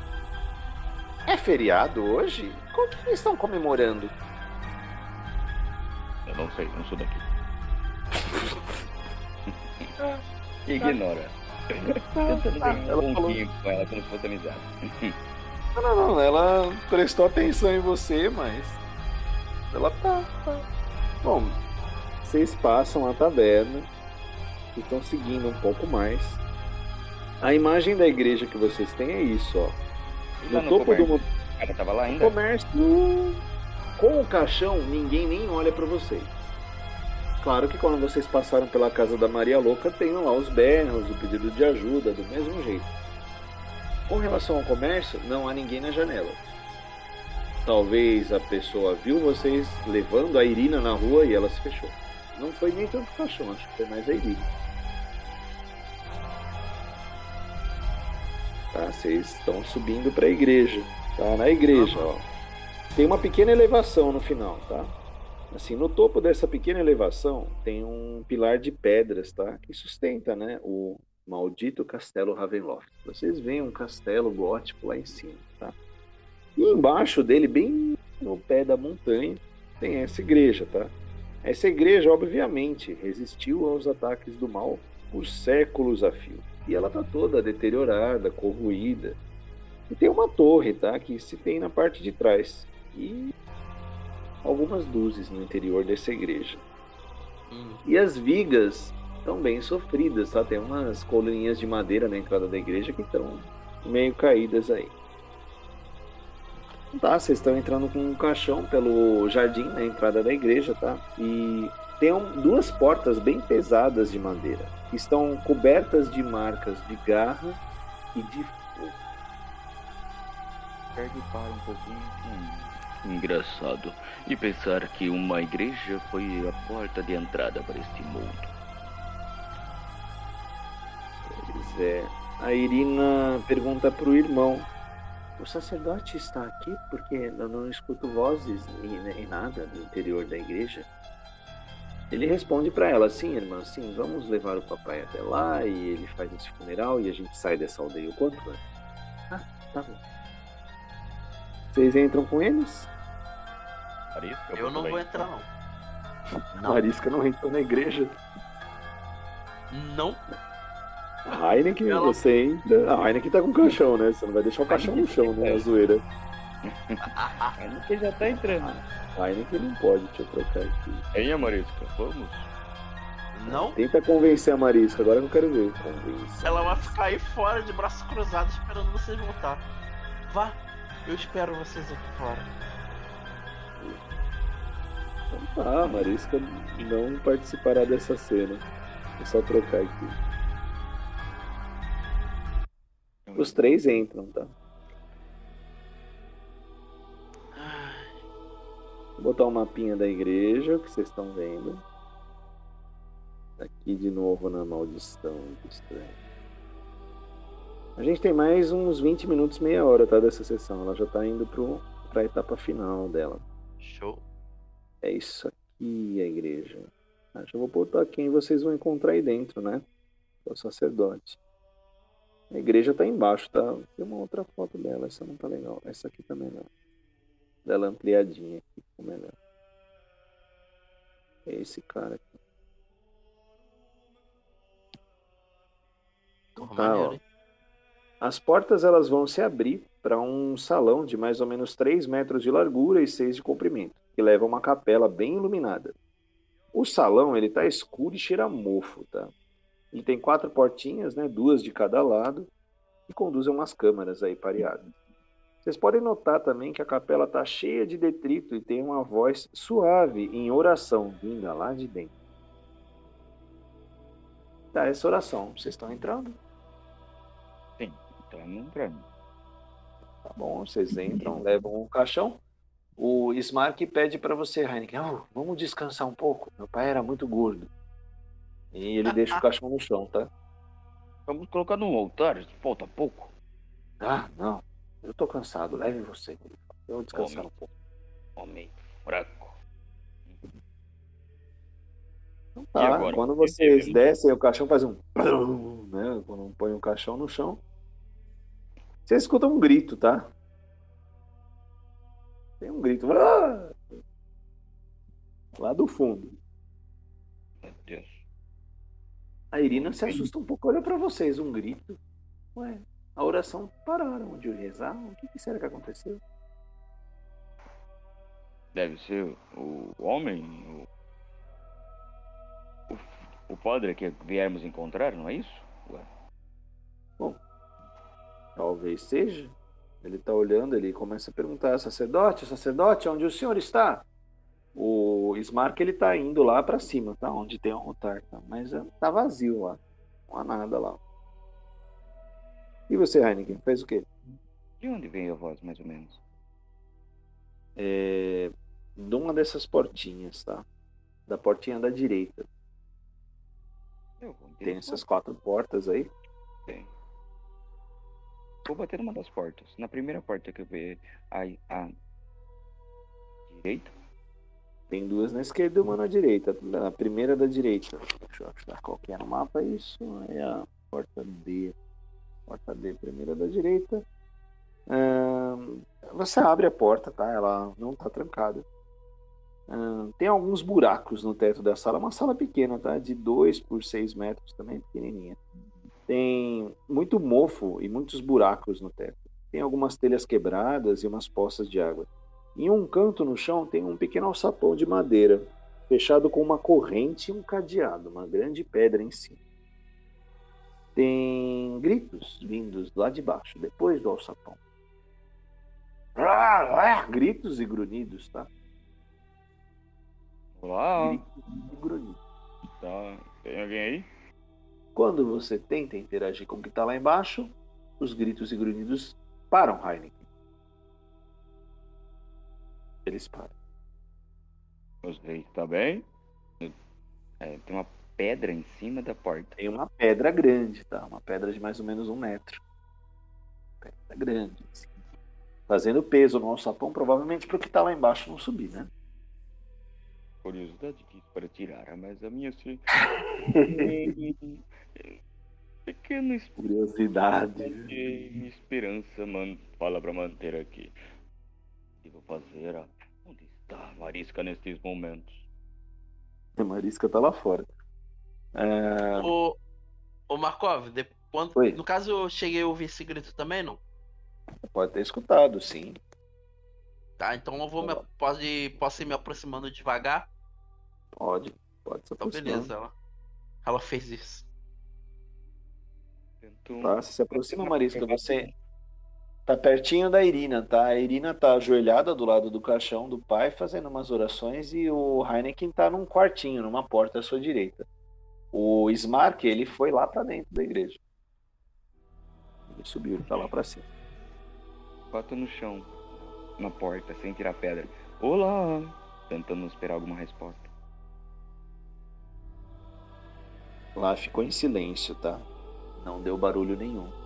Speaker 3: É feriado hoje? Como que eles estão comemorando?
Speaker 5: Eu não sei, não sou daqui. [laughs] Ignora. Tentando ganhar
Speaker 3: ela
Speaker 5: um pontinho com ela como se fosse amizade.
Speaker 3: Não, não, não. Ela prestou atenção em você, mas. Ela tá. tá. Bom, vocês passam a taberna e estão seguindo um pouco mais. A imagem da igreja que vocês têm é isso, ó. No
Speaker 5: no
Speaker 3: topo do
Speaker 5: comércio. O cara tava lá ainda?
Speaker 3: comércio, com o caixão, ninguém nem olha pra vocês. Claro que quando vocês passaram pela casa da Maria Louca, tem lá os berros, o pedido de ajuda, do mesmo jeito. Com relação ao comércio, não há ninguém na janela. Talvez a pessoa viu vocês levando a Irina na rua e ela se fechou. Não foi nem tanto o caixão, acho que foi mais a Irina. Tá, vocês estão subindo para a igreja. Tá na igreja, ó. Tem uma pequena elevação no final, tá? Assim, no topo dessa pequena elevação tem um pilar de pedras, tá? Que sustenta, né, o maldito castelo Ravenloft. Vocês veem um castelo gótico lá em cima? E embaixo dele, bem no pé da montanha, tem essa igreja, tá? Essa igreja, obviamente, resistiu aos ataques do mal por séculos a fio. E ela tá toda deteriorada, corroída. E tem uma torre, tá? Que se tem na parte de trás. E algumas luzes no interior dessa igreja.
Speaker 2: Hum.
Speaker 3: E as vigas estão bem sofridas, tá? Tem umas coluninhas de madeira na entrada da igreja que estão meio caídas aí. Tá, vocês estão entrando com um caixão pelo jardim na entrada da igreja, tá? E tem um- duas portas bem pesadas de madeira, estão cobertas de marcas de garra e de fogo.
Speaker 5: Perde para um pouquinho. Hum, engraçado. E pensar que uma igreja foi a porta de entrada para este mundo.
Speaker 3: Pois é. A Irina pergunta pro irmão: O sacerdote está aqui porque eu não escuto vozes e, e nada do interior da igreja? Ele responde para ela: Sim, irmã, sim, vamos levar o papai até lá e ele faz esse funeral e a gente sai dessa aldeia o quanto antes. Ah, tá bom. Vocês entram com eles?
Speaker 5: Marisca,
Speaker 2: Eu não vou entrar, não.
Speaker 3: A Marisca não entrou na igreja.
Speaker 2: Não.
Speaker 3: A Heineken,
Speaker 2: Ela-
Speaker 3: você entra. A Heineken tá com o caixão, né? Você não vai deixar o caixão no chão, né? A zoeira.
Speaker 5: Ainda [laughs] que já tá entrando.
Speaker 3: A Heineken não pode, deixa eu trocar aqui.
Speaker 5: Hein, Marisca? Vamos?
Speaker 2: Não.
Speaker 3: Tenta convencer a Marisca, agora que eu quero ver. Convença.
Speaker 2: Ela vai ficar aí fora de braços cruzados esperando vocês voltar. Vá. Eu espero vocês aqui fora.
Speaker 3: Então tá, a Marisca não participará dessa cena. Vou só trocar aqui. Os três entram, tá? Vou botar o mapinha da igreja, que vocês estão vendo. Aqui de novo na maldição do estranho. A gente tem mais uns 20 minutos, meia hora, tá? Dessa sessão. Ela já tá indo pro, pra etapa final dela.
Speaker 2: Show.
Speaker 3: É isso aqui, a igreja. Ah, já vou botar quem vocês vão encontrar aí dentro, né? É o sacerdote. A igreja tá embaixo, tá? Tem uma outra foto dela, essa não tá legal. Essa aqui tá melhor. Dela ampliadinha aqui, ficou melhor. É esse cara aqui.
Speaker 2: Porra,
Speaker 3: Tá,
Speaker 2: maneiro?
Speaker 3: As portas elas vão se abrir para um salão de mais ou menos 3 metros de largura e 6 de comprimento, que leva a uma capela bem iluminada. O salão ele tá escuro e cheira mofo, tá? Ele tem quatro portinhas, né, duas de cada lado, e conduzem umas câmaras aí pareadas. Vocês podem notar também que a capela tá cheia de detrito e tem uma voz suave em oração vinda lá de dentro. Tá, essa oração. Vocês estão entrando?
Speaker 5: Então, entrando.
Speaker 3: Tá bom, vocês entram, levam o caixão. O Smark pede para você, Heineken, "Oh, vamos descansar um pouco. Meu pai era muito gordo. E ele deixa o caixão no chão, tá?
Speaker 5: Vamos colocar no altar, falta pouco.
Speaker 3: Ah, não. Eu tô cansado, leve você. Eu vou descansar
Speaker 5: Homem.
Speaker 3: um pouco.
Speaker 5: Homem fraco.
Speaker 3: Então tá, quando vocês descem, o caixão faz um. Né? Quando põe o caixão no chão. Vocês escutam um grito, tá? Tem um grito. Lá do fundo.
Speaker 5: Meu Deus.
Speaker 3: A Irina se assusta um pouco, olha pra vocês, um grito. Ué, a oração pararam de rezar? O que, que será que aconteceu?
Speaker 5: Deve ser o homem, o, o, o padre que viemos encontrar, não é isso? Ué,
Speaker 3: Talvez seja. Ele tá olhando, ele começa a perguntar, sacerdote, sacerdote, onde o senhor está? O Smark, ele tá indo lá pra cima, tá? Onde tem o altar, tá? Mas é, tá vazio lá. Não há nada lá. E você, Heineken, fez o quê?
Speaker 5: de onde veio a voz, mais ou menos?
Speaker 3: É, de uma dessas portinhas, tá? Da portinha da direita. Tem essas quatro portas aí.
Speaker 5: Tem. Vou bater numa das portas. Na primeira porta que eu ver a, a direita.
Speaker 3: Tem duas na esquerda e uma na direita. A primeira da direita. Deixa eu achar qual que é no mapa. Isso é a porta D. Porta D, primeira da direita. Você abre a porta, tá? Ela não tá trancada. Tem alguns buracos no teto da sala. Uma sala pequena, tá? De 2 por 6 metros também, pequenininha. Tem muito mofo e muitos buracos no teto. Tem algumas telhas quebradas e umas poças de água. Em um canto no chão tem um pequeno alçapão de madeira, fechado com uma corrente e um cadeado, uma grande pedra em cima. Tem gritos vindos lá de baixo, depois do alçapão. Ah, ah, Gritos e grunhidos, tá?
Speaker 5: Olá,
Speaker 3: Gritos e grunhidos.
Speaker 5: tá. Tem alguém aí?
Speaker 3: Quando você tenta interagir com o que está lá embaixo, os gritos e grunhidos param, Heineken. Eles param.
Speaker 5: Os reis, tá bem? É, tem uma pedra em cima da porta.
Speaker 3: Tem uma pedra grande, tá? Uma pedra de mais ou menos um metro. Pedra grande. assim. Fazendo peso no alçapão, provavelmente para o que está lá embaixo não subir, né?
Speaker 5: Curiosidade disso para tirar, mas a minha se. [laughs] Pequena
Speaker 3: Curiosidade.
Speaker 5: e esperança man... fala para manter aqui. O que vou fazer? ah? Onde está a Marisca nestes momentos?
Speaker 3: A Marisca tá lá fora. É,
Speaker 2: Ô, ô Markov, de- quando-
Speaker 3: Oi.
Speaker 2: no caso eu cheguei a ouvir esse grito também, não?
Speaker 3: pode ter escutado, sim.
Speaker 2: Tá, então eu vou me, pode, posso ir me aproximando devagar?
Speaker 3: Pode. Pode se
Speaker 2: Então
Speaker 3: aproximar.
Speaker 2: beleza, ela, ela fez isso.
Speaker 3: Tá, você se aproxima, Marisca. Você tá pertinho da Irina, tá? A Irina tá ajoelhada do lado do caixão do pai, fazendo umas orações, e o Heineken tá num quartinho, numa porta à sua direita. O Smark, ele foi lá pra dentro da igreja. Ele subiu, ele tá lá pra cima.
Speaker 5: Bato no chão, na porta, sem tirar pedra. Olá! Tentando esperar alguma resposta.
Speaker 3: Lá ficou em silêncio, tá? Não deu barulho nenhum.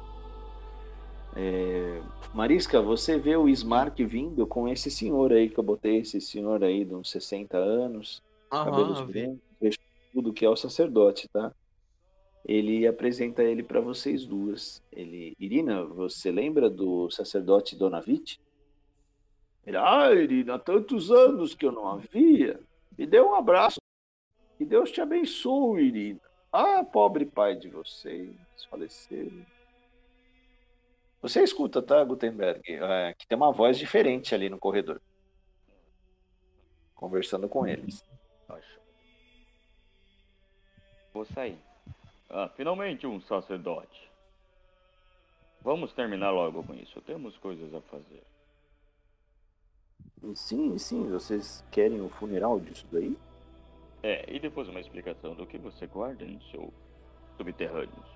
Speaker 3: É, Marisca, você vê o Smark vindo com esse senhor aí que eu botei, esse senhor aí de uns 60 anos, cabelos
Speaker 2: Aham, vi.
Speaker 3: brancos, tudo que é o sacerdote, tá? ele apresenta ele para vocês duas. Ele, Irina, você lembra do sacerdote Donavite? Ele, ah, Irina, há tantos anos que eu não a via. Me dê um abraço. Que Deus te abençoe, Irina. Ah, pobre pai de vocês, faleceu. Você escuta, tá, Gutenberg? É, que tem uma voz diferente ali no corredor. Conversando com eles.
Speaker 5: Vou sair. Ah, finalmente um sacerdote. Vamos terminar logo com isso. Temos coisas a fazer.
Speaker 3: Sim, sim, vocês querem o funeral disso daí?
Speaker 5: É, e depois uma explicação do que você guarda em seu subterrâneos.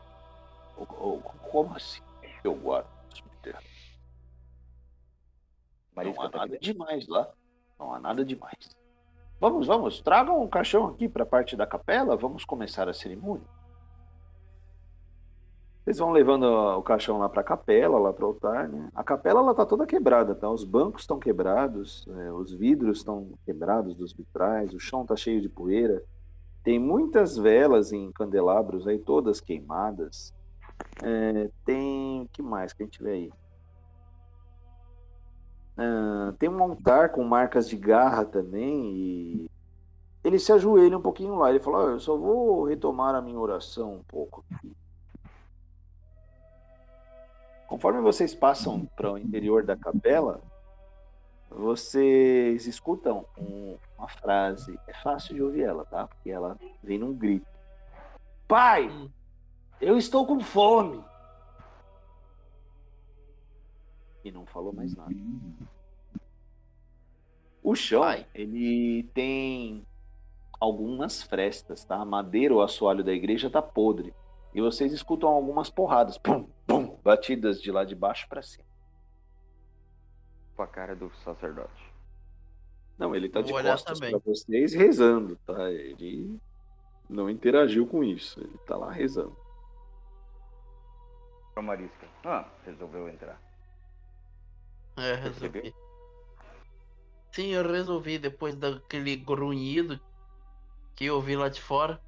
Speaker 3: O- o- Como assim? Eu guardo Não há
Speaker 5: tá
Speaker 3: nada
Speaker 5: aqui.
Speaker 3: demais lá. Não há nada demais. Vamos, vamos. Tragam um caixão aqui para a parte da capela. Vamos começar a cerimônia. Vocês vão levando o caixão lá para a capela, lá para o altar, né? A capela ela tá toda quebrada, tá? Os bancos estão quebrados, é, os vidros estão quebrados dos vitrais, o chão tá cheio de poeira. Tem muitas velas em candelabros aí, todas queimadas. É, tem que mais que a gente vê aí? Ah, tem um altar com marcas de garra também e ele se ajoelha um pouquinho lá. Ele fala: "Ah, Eu só vou retomar a minha oração um pouco. aqui." Conforme vocês passam para o interior da capela, vocês escutam um- uma frase. É fácil de ouvir ela, tá? Porque ela vem num grito: Pai, eu estou com fome. E não falou mais nada. O chão, ele tem algumas frestas, tá? A madeira ou assoalho da igreja tá podre. E vocês escutam algumas porradas, pum, pum, batidas de lá de baixo para cima.
Speaker 5: Com a cara do sacerdote.
Speaker 3: Não, ele tá de
Speaker 2: Vou
Speaker 3: costas
Speaker 2: também.
Speaker 3: para vocês rezando, tá? Ele não interagiu com isso, ele tá lá rezando.
Speaker 5: Pra Marisca. Ah, resolveu entrar.
Speaker 2: É,
Speaker 5: Percebeu?
Speaker 2: resolvi. Sim, eu resolvi depois daquele grunhido que eu ouvi lá de fora.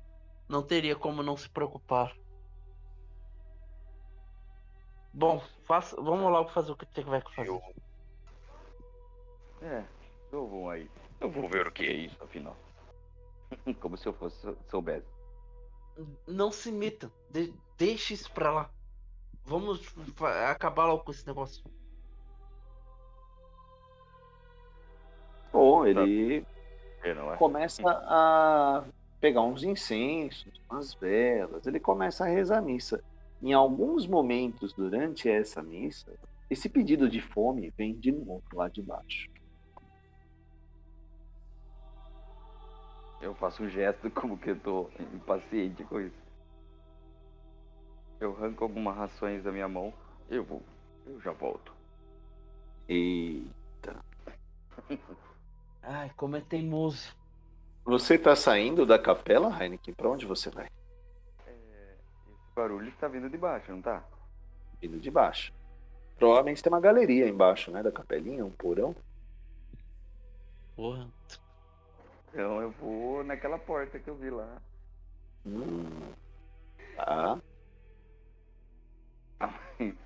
Speaker 2: Não teria como não se preocupar. Bom, faça, vamos logo fazer o que que vai fazer.
Speaker 5: É, eu vou aí. Eu vou ver o que é isso, afinal. [laughs] Como se eu fosse soubesse.
Speaker 2: Não se metam. De- deixe isso pra lá. Vamos acabar logo com esse negócio.
Speaker 3: Bom, ele
Speaker 5: É, não é?
Speaker 3: começa a pegar uns incensos, umas velas, ele começa a rezar a missa. Em alguns momentos durante essa missa, esse pedido de fome vem de novo lá de baixo.
Speaker 5: Eu faço um gesto como que eu tô impaciente com isso. Eu arranco algumas rações da minha mão. Eu vou. Eu já volto.
Speaker 3: E
Speaker 2: Ai, como é teimoso.
Speaker 3: você tá saindo da capela, Heineken? Pra onde você vai?
Speaker 5: É, esse barulho tá vindo de baixo, não tá?
Speaker 3: Vindo de baixo. Provavelmente tem uma galeria embaixo, né, da capelinha, um porão.
Speaker 2: Porra.
Speaker 5: Então eu vou naquela porta que eu vi lá.
Speaker 3: Hum. Tá.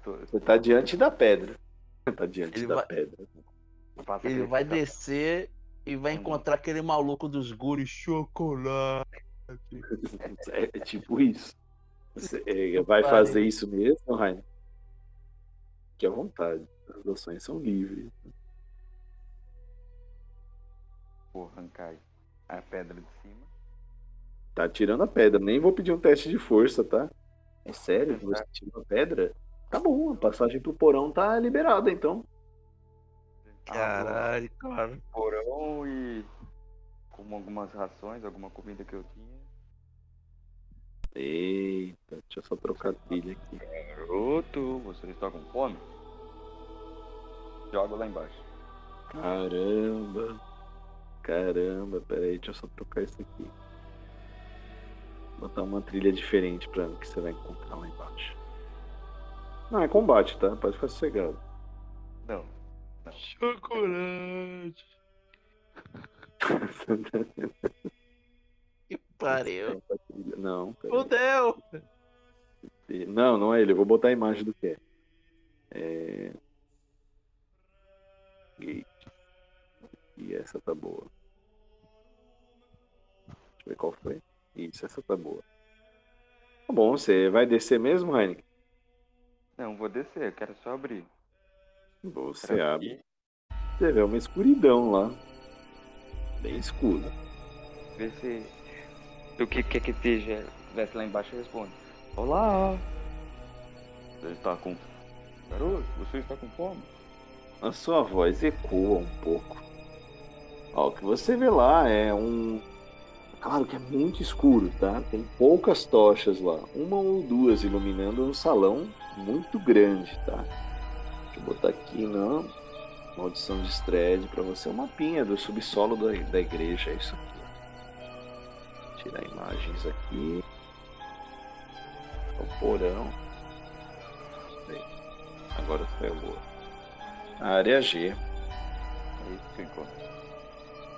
Speaker 3: Você tá diante da pedra. Tá diante
Speaker 2: Ele
Speaker 3: da
Speaker 2: vai-
Speaker 3: pedra.
Speaker 5: passa
Speaker 2: Ele vai descer e vai encontrar aquele maluco dos guris chocolate.
Speaker 3: É, é tipo isso. Você é, vai fazer isso mesmo, Rainer? Fique à vontade. As ações são livres.
Speaker 5: Vou arrancar a pedra de cima.
Speaker 3: Tá tirando a pedra. Nem vou pedir um teste de força, tá? É sério? Você tirou a pedra? Tá bom, a passagem pro porão tá liberada, então.
Speaker 2: Caralho, cara.
Speaker 5: Porão e como algumas rações, alguma comida que eu tinha.
Speaker 3: Eita, deixa eu só trocar a trilha aqui.
Speaker 5: Garoto, vocês estão com fome? Jogo lá embaixo.
Speaker 3: Caramba. Caramba, peraí, deixa eu só trocar isso aqui. Botar uma trilha diferente pra que você vai encontrar lá embaixo. Não, é combate, tá? Pode ficar sossegado.
Speaker 5: Não.
Speaker 2: Chocolate. [laughs] Que pariu.
Speaker 3: Não.
Speaker 2: Fudeu.
Speaker 3: Não, não é ele. Eu vou botar a imagem do que é. é... Gate. E essa tá boa. Deixa eu ver qual foi. Isso, essa tá boa. Tá bom, você vai descer mesmo, Heineken?
Speaker 5: Não, vou descer, eu quero só abrir.
Speaker 3: Você abre. Você vê uma escuridão lá. Bem escura.
Speaker 5: Vê se o que quer que esteja estivesse lá embaixo responde. Olá! Você está com. Garoto, você está com fome?
Speaker 3: A sua voz ecoa um pouco. Ó, o que você vê lá é um Claro que é muito escuro, tá? Tem poucas tochas lá, uma ou duas iluminando um salão muito grande, tá? Deixa eu botar aqui na maldição de Stred para você uma mapinha do subsolo da, da igreja, é isso aqui. Tirar imagens aqui. O porão. Agora foi. A área G.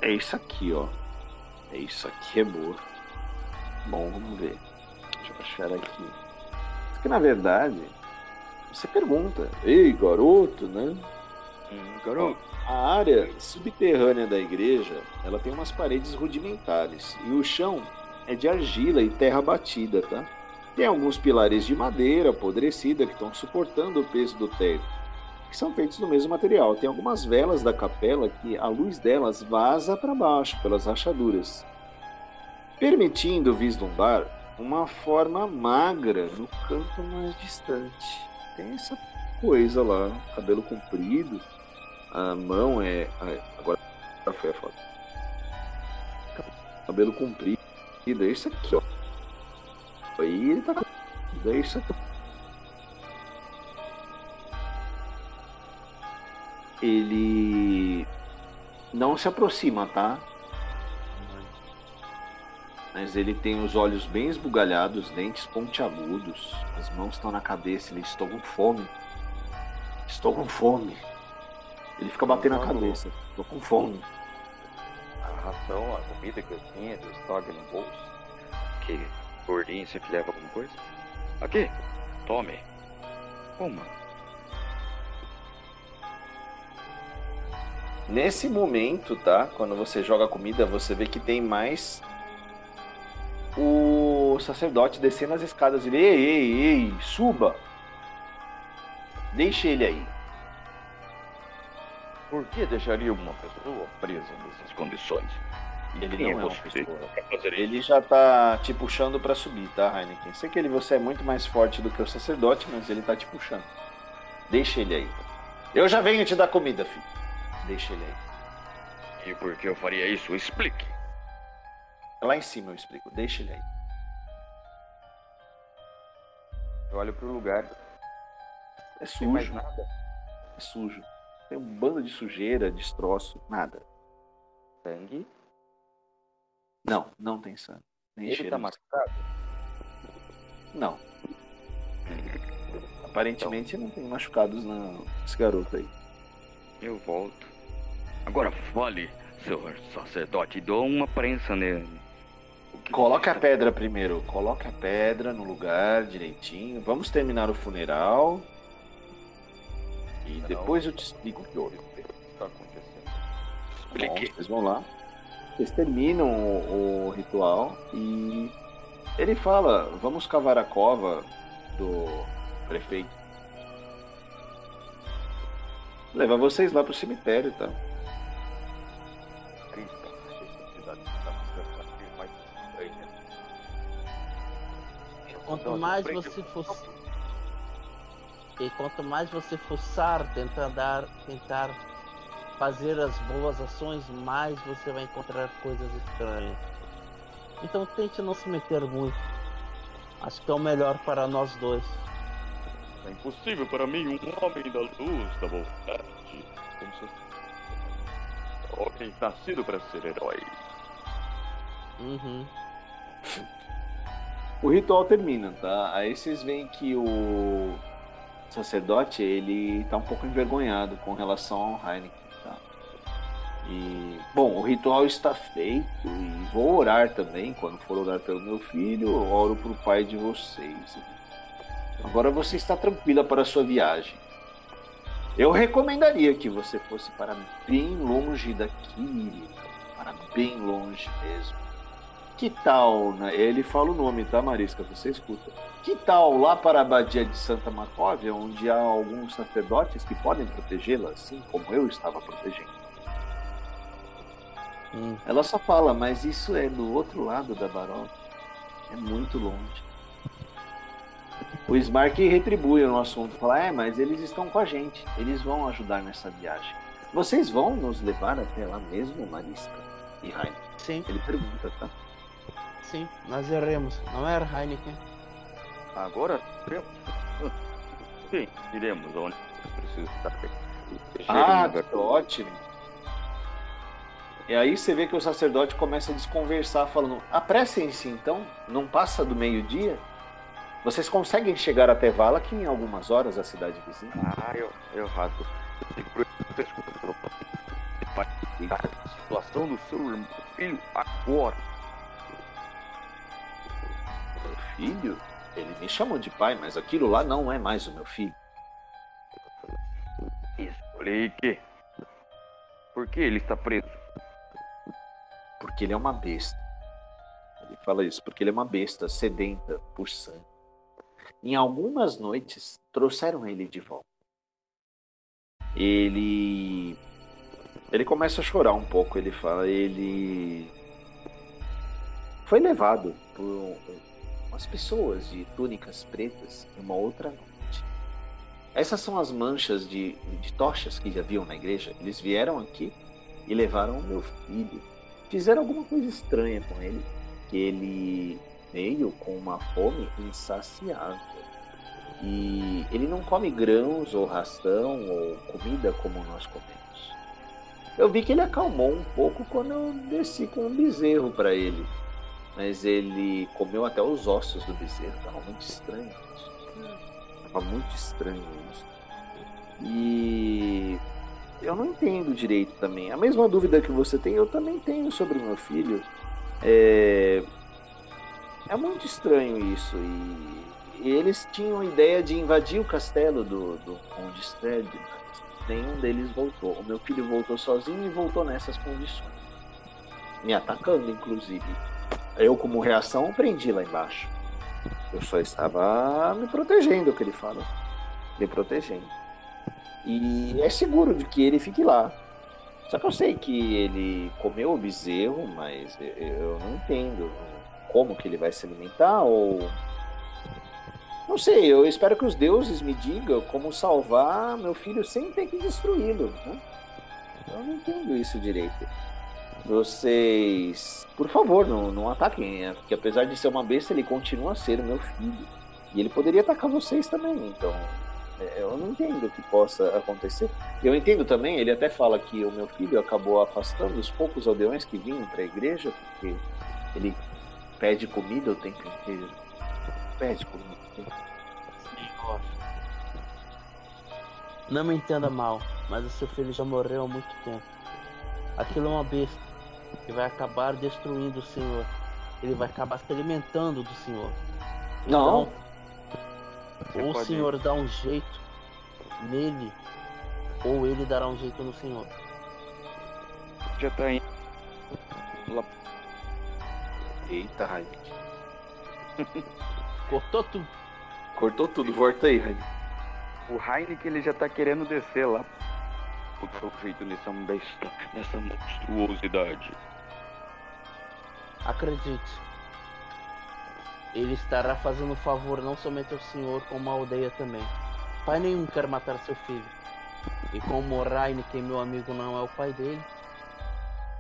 Speaker 3: É isso aqui, ó. É isso aqui é boa. Bom, vamos ver. Deixa eu achar aqui. Isso que na verdade, você pergunta, ei garoto, né?
Speaker 5: Hum, garoto.
Speaker 3: A área subterrânea da igreja, ela tem umas paredes rudimentares e o chão é de argila e terra batida, tá? Tem alguns pilares de madeira apodrecida que estão suportando o peso do teto que são feitos do mesmo material. Tem algumas velas da capela que a luz delas vaza para baixo pelas rachaduras, permitindo vislumbrar uma forma magra no canto mais distante. Tem essa coisa lá, cabelo comprido, a mão é. Agora foi a foto. Cabelo comprido, é isso aqui, ó. Aí ele tá. É isso aqui. Ele não se aproxima, tá? Mas ele tem os olhos bem esbugalhados, dentes pontiagudos, as mãos estão na cabeça, ele estou com fome. Estou com fome. Ele fica batendo na cabeça. Estou com fome.
Speaker 5: A ração, a comida que eu tinha, do estoque no bolso. Que gordinho sempre leva alguma coisa. Aqui, tome. Uma.
Speaker 3: Nesse momento, tá? Quando você joga comida, você vê que tem mais o sacerdote descendo as escadas. Ele, ei, ei, ei, suba. Deixe ele aí.
Speaker 5: Por que deixaria uma pessoa presa nessas condições?
Speaker 3: Ele não é uma pessoa. Ele já tá te puxando para subir, tá, Heineken? Sei que ele, você é muito mais forte do que o sacerdote, mas ele tá te puxando. Deixa ele aí. Eu já venho te dar comida, filho. Deixa ele aí.
Speaker 5: E por que eu faria isso? Explique.
Speaker 3: Lá em cima eu explico. Deixa ele aí.
Speaker 5: Eu olho pro lugar.
Speaker 3: É sujo. nada. É sujo. Tem um bando de sujeira, destroço, nada.
Speaker 5: Sangue?
Speaker 3: Não, não tem sangue.
Speaker 5: Nem Ele tá machucado?
Speaker 3: Não. Aparentemente então. não tem machucados não, esse garoto aí.
Speaker 5: Eu volto. Agora fale, senhor sacerdote, dou uma prensa nele.
Speaker 3: Coloque a pedra primeiro. Coloque a pedra no lugar direitinho. Vamos terminar o funeral. E depois eu te explico o que houve. Está acontecendo? Explique. Bom, vocês vão lá. Vocês terminam o, o ritual e ele fala: vamos cavar a cova do prefeito. Leva vocês lá pro cemitério, tá?
Speaker 2: Quanto mais você for e quanto mais você forçar, tentar dar, tentar fazer as boas ações, mais você vai encontrar coisas estranhas. Então tente não se meter muito. Acho que é o melhor para nós dois.
Speaker 5: É impossível para mim, um homem da luz da vontade. Como se... Homem nascido para ser herói.
Speaker 2: Uhum. [laughs]
Speaker 3: O ritual termina, tá? Aí vocês veem que o sacerdote, ele tá um pouco envergonhado com relação ao Heineken, tá? E, bom, o ritual está feito e vou orar também, quando for orar pelo meu filho, eu oro pro pai de vocês. Agora você está tranquila para a sua viagem. Eu recomendaria que você fosse para bem longe daqui, para bem longe mesmo. Que tal, né? ele fala o nome, tá, Marisca? Você escuta. Que tal lá para a abadia de Santa Marcóvia, onde há alguns sacerdotes que podem protegê-la, assim como eu estava protegendo?
Speaker 2: Hum.
Speaker 3: Ela só fala, mas isso é do outro lado da Baró. É muito longe. O Smark retribui no assunto, fala, é, mas eles estão com a gente, eles vão ajudar nessa viagem. Vocês vão nos levar até lá mesmo, Marisca e Rain?
Speaker 2: Sim,
Speaker 3: Ele pergunta, tá?
Speaker 2: Sim, nós iremos. Não era Heineken?
Speaker 5: Agora. [laughs] Sim, iremos onde preciso estar bem.
Speaker 3: Ah, que ótimo. E aí você vê que o sacerdote começa a desconversar, falando: apressem-se então, não passa do meio-dia. Vocês conseguem chegar até Valak em algumas horas, a cidade vizinha?
Speaker 5: Ah, eu, eu rasgo. A situação do seu irmão, filho agora.
Speaker 3: Filho? Ele me chamou de pai, mas aquilo lá não é mais o meu filho.
Speaker 5: Explique. Por que ele está preso?
Speaker 3: Porque ele é uma besta. Ele fala isso, porque ele é uma besta sedenta por sangue. Em algumas noites, trouxeram ele de volta. Ele. Ele começa a chorar um pouco. Ele fala, ele. Foi levado por umas pessoas de túnicas pretas em uma outra noite. Essas são as manchas de, de tochas que haviam na igreja. Eles vieram aqui e levaram o meu filho. Fizeram alguma coisa estranha com ele. Que ele veio com uma fome insaciável. E ele não come grãos ou ração ou comida como nós comemos. Eu vi que ele acalmou um pouco quando eu desci com um bezerro para ele. Mas ele comeu até os ossos do bezerro. Tava muito estranho isso. Tava muito estranho isso. E eu não entendo direito também. A mesma dúvida que você tem, eu também tenho sobre meu filho. É, é muito estranho isso. E, e eles tinham a ideia de invadir o castelo do, do Conde Stred, mas nenhum deles voltou. O meu filho voltou sozinho e voltou nessas condições. Me atacando, inclusive. Eu, como reação, prendi lá embaixo. Eu só estava me protegendo, é o que ele fala. Me protegendo. E é seguro de que ele fique lá. Só que eu sei que ele comeu o bezerro, mas eu- não entendo como que ele vai se alimentar ou. Não sei, eu espero que os deuses me digam como salvar meu filho sem ter que destruí-lo. Né? Eu não entendo isso direito. Vocês, por favor, não, não ataquem, né? porque apesar de ser uma besta, ele continua a ser o meu filho. E ele poderia atacar vocês também, então é, eu não entendo o que possa acontecer. Eu entendo também, ele até fala que o meu filho acabou afastando os poucos aldeões que vinham para a igreja, porque ele pede comida o tempo inteiro. Pede comida o tempo
Speaker 2: Senhor. Não me entenda mal, mas o seu filho já morreu há muito tempo. Aquilo é uma besta que vai acabar destruindo o Senhor. Ele vai acabar se alimentando do Senhor.
Speaker 3: Não,
Speaker 5: Você
Speaker 2: Ou o Senhor dá um jeito nele, ou ele dará um jeito no Senhor.
Speaker 5: Já tá indo. Lá
Speaker 3: Eita, Heineken. [laughs]
Speaker 2: Cortou tudo.
Speaker 3: Cortou tudo, volta aí, Heineken.
Speaker 5: O Heineken ele já tá querendo descer lá. O seu jeito nessa besta, nessa monstruosidade.
Speaker 2: Acredite. Ele estará fazendo um favor não somente ao Senhor, como à aldeia também. Pai nenhum quer matar seu filho. E como Heineken, meu amigo, não é o pai dele,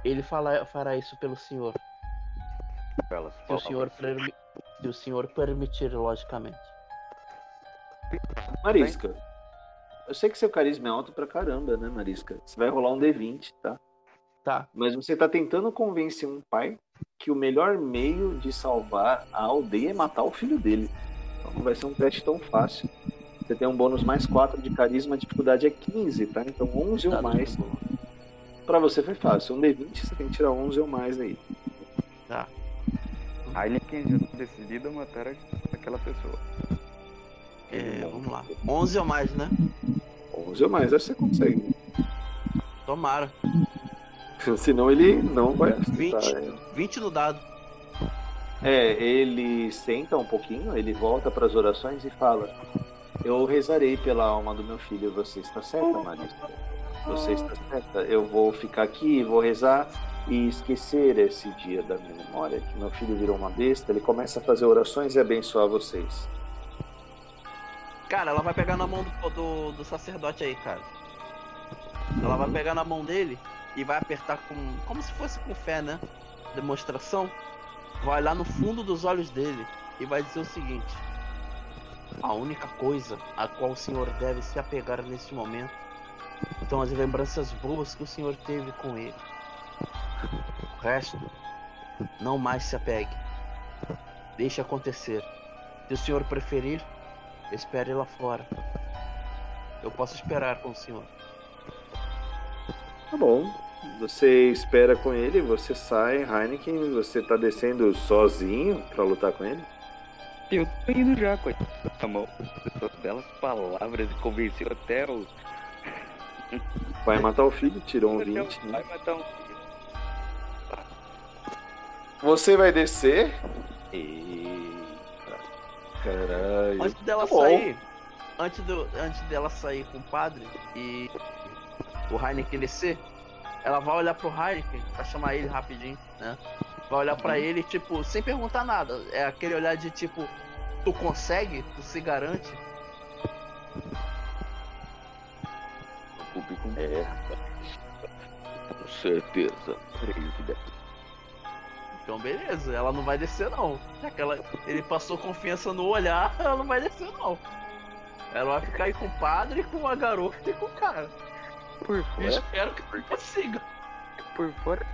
Speaker 2: ele fala- fará isso pelo Senhor.
Speaker 5: Belas
Speaker 2: Se o Senhor, permi- se o senhor permitir, logicamente.
Speaker 3: Marisca, eu sei que seu carisma é alto pra caramba, né, Marisca? Você vai rolar um D20, tá?
Speaker 2: Tá.
Speaker 3: Mas você tá tentando convencer um pai que o melhor meio de salvar a aldeia é matar o filho dele. Então não vai ser um teste tão fácil. Você tem um bônus mais 4 de carisma, a dificuldade é 15, tá? Então 11
Speaker 2: Tá
Speaker 3: ou mais. Pra você foi fácil. Um D20 você tem que tirar 11 ou mais aí.
Speaker 5: Heineken já tá decidido a matar aquela pessoa.
Speaker 2: É, vamos lá. 11 ou mais, né?
Speaker 3: 11 ou mais, acho que você consegue.
Speaker 2: Tomara. [laughs]
Speaker 3: Senão ele não vai acertar.
Speaker 2: 20.
Speaker 3: é.
Speaker 2: 20 no dado.
Speaker 3: É, ele senta um pouquinho, ele volta para as orações e fala: Eu rezarei pela alma do meu filho. Você está certa, Marista? Você está certa? Eu vou ficar aqui, vou rezar e esquecer esse dia da minha memória, que meu filho virou uma besta. Ele começa a fazer orações e abençoar vocês.
Speaker 2: Cara, ela vai pegar na mão do, do, do sacerdote aí, cara. Ela vai pegar na mão dele e vai apertar com. como se fosse com fé, né? Demonstração. Vai lá no fundo dos olhos dele e vai dizer o seguinte: A única coisa a qual o senhor deve se apegar neste momento são as lembranças boas que o senhor teve com ele. O resto, não mais se apegue. Deixe acontecer. Se o senhor preferir, espere lá fora. Eu posso esperar com o senhor.
Speaker 3: Tá bom. Você espera com ele, você sai, Heineken, você tá descendo sozinho pra lutar com ele?
Speaker 5: Eu tô indo já, coitado. Tá bom. Suas belas palavras convenceu até o.
Speaker 3: Vai matar o filho, tirou um
Speaker 5: até o-
Speaker 3: 20. né?
Speaker 5: Vai matar um filho.
Speaker 3: Você vai descer. Eita. Caralho.
Speaker 2: Antes dela
Speaker 3: Tá
Speaker 2: sair, antes, do, antes dela sair com o padre e o Heineken descer, ela vai olhar pro Heineken pra chamar ele rapidinho, né? Vai olhar
Speaker 3: Uhum.
Speaker 2: pra ele, tipo, sem perguntar nada. É aquele olhar de tipo, tu consegue? Tu se garante?
Speaker 5: O público
Speaker 3: É.
Speaker 5: com certeza.
Speaker 2: Então beleza, ela não vai descer não. Já que ela, ele passou confiança no olhar, [laughs] ela não vai descer não. Ela vai ficar aí com o padre, com a garota e com o cara.
Speaker 5: Por
Speaker 2: Eu
Speaker 5: fora,
Speaker 2: espero que consiga.
Speaker 5: por fora.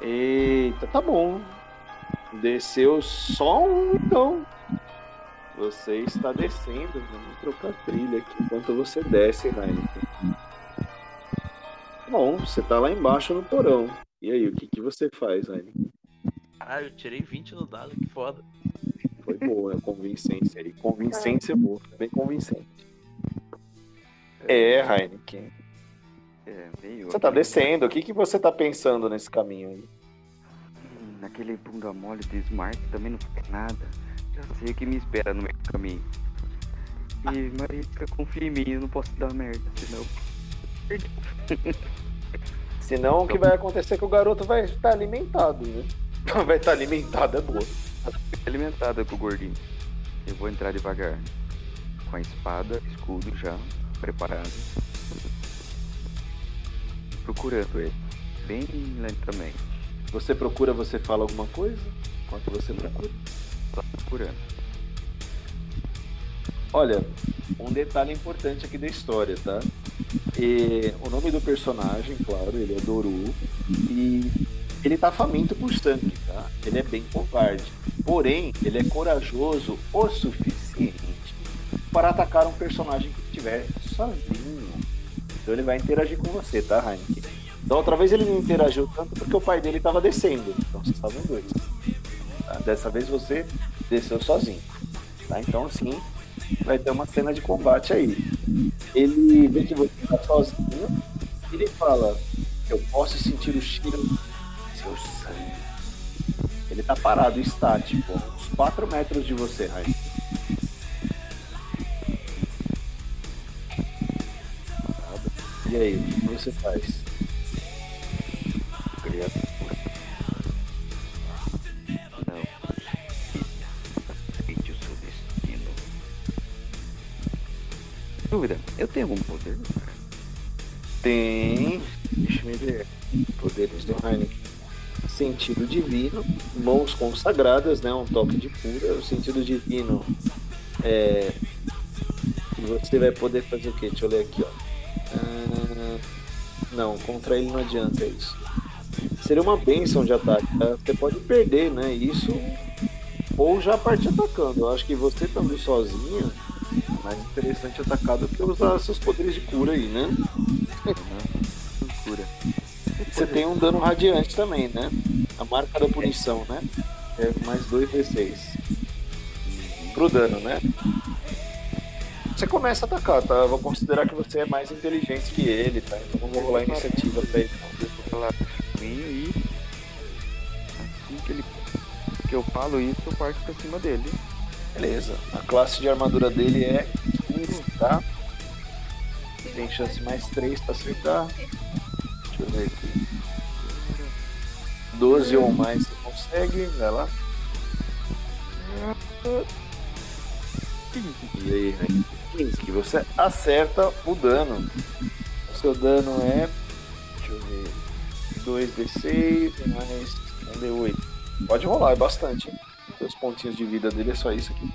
Speaker 3: Eita, tá bom. Desceu só um, então. Você está descendo. Vamos trocar trilha aqui enquanto você desce, Heineken. Bom, você tá lá embaixo no porão. E aí, o que, que você faz, Heineken?
Speaker 2: Caralho, eu tirei 20 no dado, que foda.
Speaker 3: Foi boa a convincência aí. Convincência boa, bem convincente. É, Heineken.
Speaker 5: É, meio.
Speaker 3: Você tá descendo. O que, que você tá pensando nesse caminho aí?
Speaker 5: Hum, Naquele bunda mole do Smart também não faz nada. Já sei o que me espera no meio do caminho. E Marisca, confia em mim, eu não posso dar merda, senão. [laughs]
Speaker 3: Senão o que vai acontecer é que o garoto vai estar alimentado, né? [laughs] Vai estar alimentado, é boa.
Speaker 5: alimentada com o gordinho. Eu vou entrar devagar. Com a espada, escudo já, preparado. Procurando ele. Bem lentamente.
Speaker 3: Você procura, você fala alguma coisa? Enquanto você procura.
Speaker 5: Só procurando.
Speaker 3: Olha, um detalhe importante aqui da história, tá? E o nome do personagem, claro, ele é Doru. E ele tá faminto por sangue, tá? Ele é bem covarde. Porém, ele é corajoso o suficiente para atacar um personagem que estiver sozinho. Então ele vai interagir com você, tá, Heineken? Da outra vez ele não interagiu tanto porque o pai dele estava descendo. Então vocês estavam dois. tá? Dessa vez você desceu sozinho. Tá? Então sim, vai ter uma cena de combate aí. Ele vê que você está sozinho e ele fala: Eu posso sentir o cheiro do seu sangue. Ele tá parado estático, uns 4 metros de você, Raio. E aí, o que você faz?
Speaker 5: Criatura. Não. Aceite o seu destino. Dúvida, eu tenho algum poder?
Speaker 3: Tem. Deixa eu ver. Poderes do Heineken. Sentido divino, mãos consagradas, né? Um toque de cura. O sentido divino é. que Você vai poder fazer o quê? Deixa eu ler aqui, ó. Ah, não, contra ele não adianta isso. Seria uma bênção de ataque. tá? Você pode perder, né? Isso. Ou já partir atacando. Eu acho que você estando sozinho é mais interessante atacar do que usar seus poderes de cura aí, né?
Speaker 5: Cura.
Speaker 3: Você tem um dano radiante também, né? A marca da punição, né? É mais 2d6. pro dano, né? Você começa a atacar, tá? Eu vou considerar que você é mais inteligente que ele, tá? Então vou rolar a iniciativa pra ele.
Speaker 5: Vou falar caminho e. Assim que ele. que eu falo isso, eu parto pra cima dele.
Speaker 3: Beleza. A classe de armadura dele é 15, tá? Tem chance mais 3 pra acertar. Deixa eu ver aqui. 12 ou mais você consegue, vai lá. E aí, né? 15. Você acerta o dano. O seu dano é. Deixa eu ver. 2d6 mais 1d8. Pode rolar, é bastante. Hein? Os pontinhos de vida dele é só isso aqui.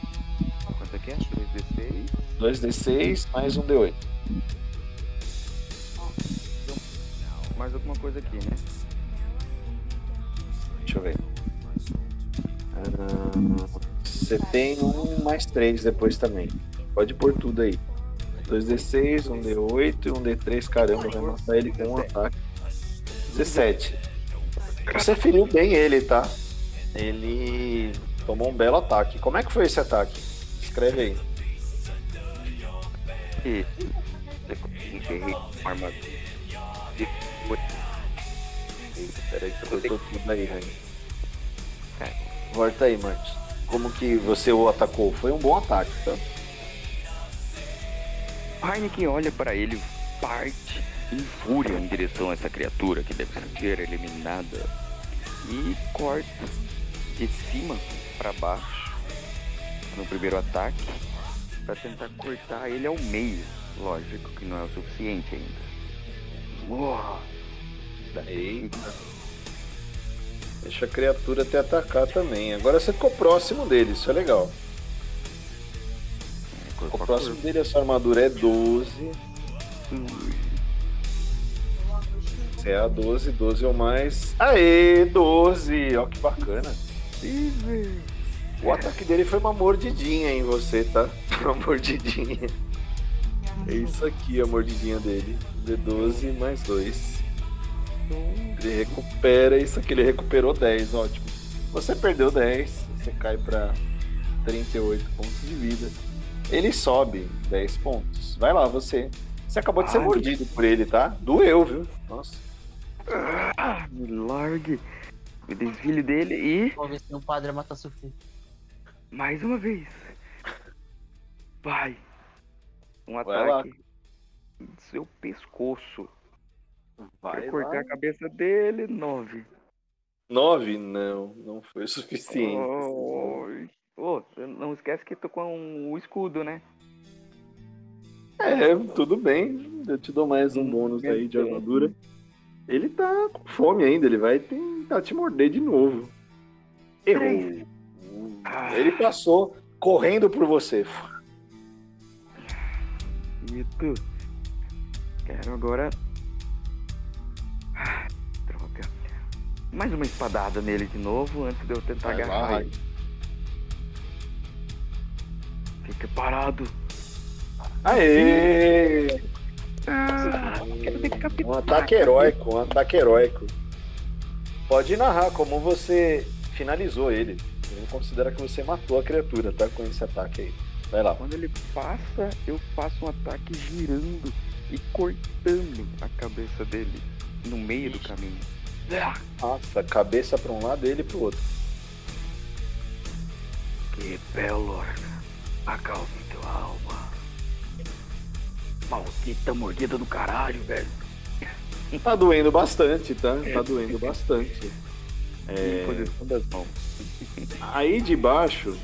Speaker 5: Quanto é que é? 2d6.
Speaker 3: 2d6 mais 1d8.
Speaker 5: Mais alguma coisa aqui, né?
Speaker 3: Deixa eu ver. Ah, Você tem um mais 3 depois também. Pode pôr tudo aí. 2d6, 1d8 e 1d3. Caramba, vai matar ele com um ataque. 17. Você feriu bem ele, tá? Ele tomou um belo ataque. Como é que foi esse ataque? Escreve aí.
Speaker 5: E.
Speaker 3: Peraí que eu tô tudo aí, Rani. Volta aí, Marcos. Como que você o atacou? Foi um bom ataque, tá?
Speaker 5: Heineken olha para ele, parte em fúria em direção a essa criatura que deve ser eliminada e corta de cima para baixo no primeiro ataque para tentar cortar ele ao meio. Lógico que não é o suficiente ainda. Uou,
Speaker 3: Eita. Deixa a criatura te atacar também. Agora você ficou próximo dele, isso é legal. O próximo
Speaker 5: corpo.
Speaker 3: dele, a sua armadura é 12. Você é a 12, 12 ou mais. Aê, 12! Ó que bacana. O ataque dele foi uma mordidinha em você, tá? [laughs] Uma mordidinha. É isso aqui, a mordidinha dele. D12 mais 2. Ele recupera isso aqui, ele recuperou 10, ótimo. Você perdeu 10, você cai pra 38 pontos de vida. Ele sobe 10 pontos. Vai lá, você. Você acabou de ser
Speaker 5: Ai.
Speaker 3: mordido por ele, tá? Doeu, viu? Nossa.
Speaker 5: Ah, me largue. Me desfile dele e.
Speaker 2: Vamos ver se um padre mata filho.
Speaker 5: Mais uma vez. Vai. Um
Speaker 3: Vai lá.
Speaker 5: ataque. em Seu pescoço.
Speaker 3: Vai
Speaker 5: Quero cortar
Speaker 3: lá.
Speaker 5: a cabeça dele. Nove.
Speaker 3: 9? Não, não foi o suficiente.
Speaker 5: Oi. Ô, você não esquece que tô com o escudo, né?
Speaker 3: É, tudo bem. Eu te dou mais um bônus aí de armadura. Ele tá com fome ainda, ele vai tentar te morder de novo. Errou.
Speaker 5: Ah.
Speaker 3: Ele passou correndo por você.
Speaker 5: Ito. Quero agora. Ah, Droga. Mais uma espadada nele de novo antes de eu tentar
Speaker 3: Vai lá,
Speaker 5: agarrar
Speaker 3: Rai.
Speaker 5: ele. Fica parado.
Speaker 3: Aê!
Speaker 5: Ah.
Speaker 3: Um ataque heróico, um ataque heróico. Pode narrar como você finalizou ele. Ele considera que você matou a criatura, tá? Com esse ataque aí. Vai lá.
Speaker 5: Quando ele passa, eu faço um ataque girando e cortando a cabeça dele no meio do caminho.
Speaker 3: Nossa, cabeça pra um lado e ele pro outro.
Speaker 5: Que belo. Acalme tua alma. Maldita mordida do caralho, velho.
Speaker 3: Tá doendo bastante, tá? Tá doendo bastante. [laughs]
Speaker 5: É... [laughs]
Speaker 3: Aí de baixo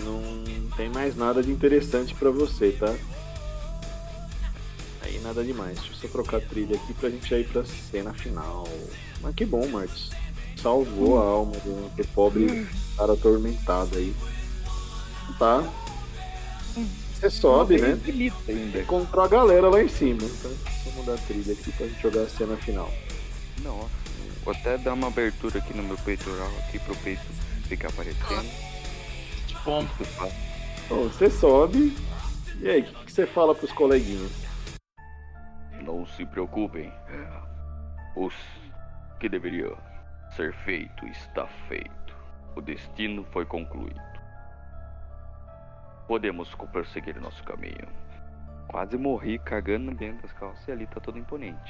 Speaker 3: não tem mais nada de interessante pra você, tá? Aí nada demais. Deixa eu só trocar a trilha aqui pra gente já ir pra cena final. Mas que bom, Marcos. Salvou a alma do, do pobre cara atormentado aí. Tá. Você sobe, né?
Speaker 5: ainda.
Speaker 3: Encontrou a galera lá em cima. Então, eu mudar a trilha aqui pra gente jogar a cena final.
Speaker 5: Nossa. Vou até dar uma abertura aqui no meu peitoral, aqui pro peito ficar aparecendo.
Speaker 2: De pombo.
Speaker 3: Bom, você sobe. E aí, o que, que você fala pros coleguinhas?
Speaker 5: Não se preocupem. Os que deveria ser feito está feito. O destino foi concluído. Podemos prosseguir nosso caminho. Quase morri cagando dentro das calças e ali tá todo imponente.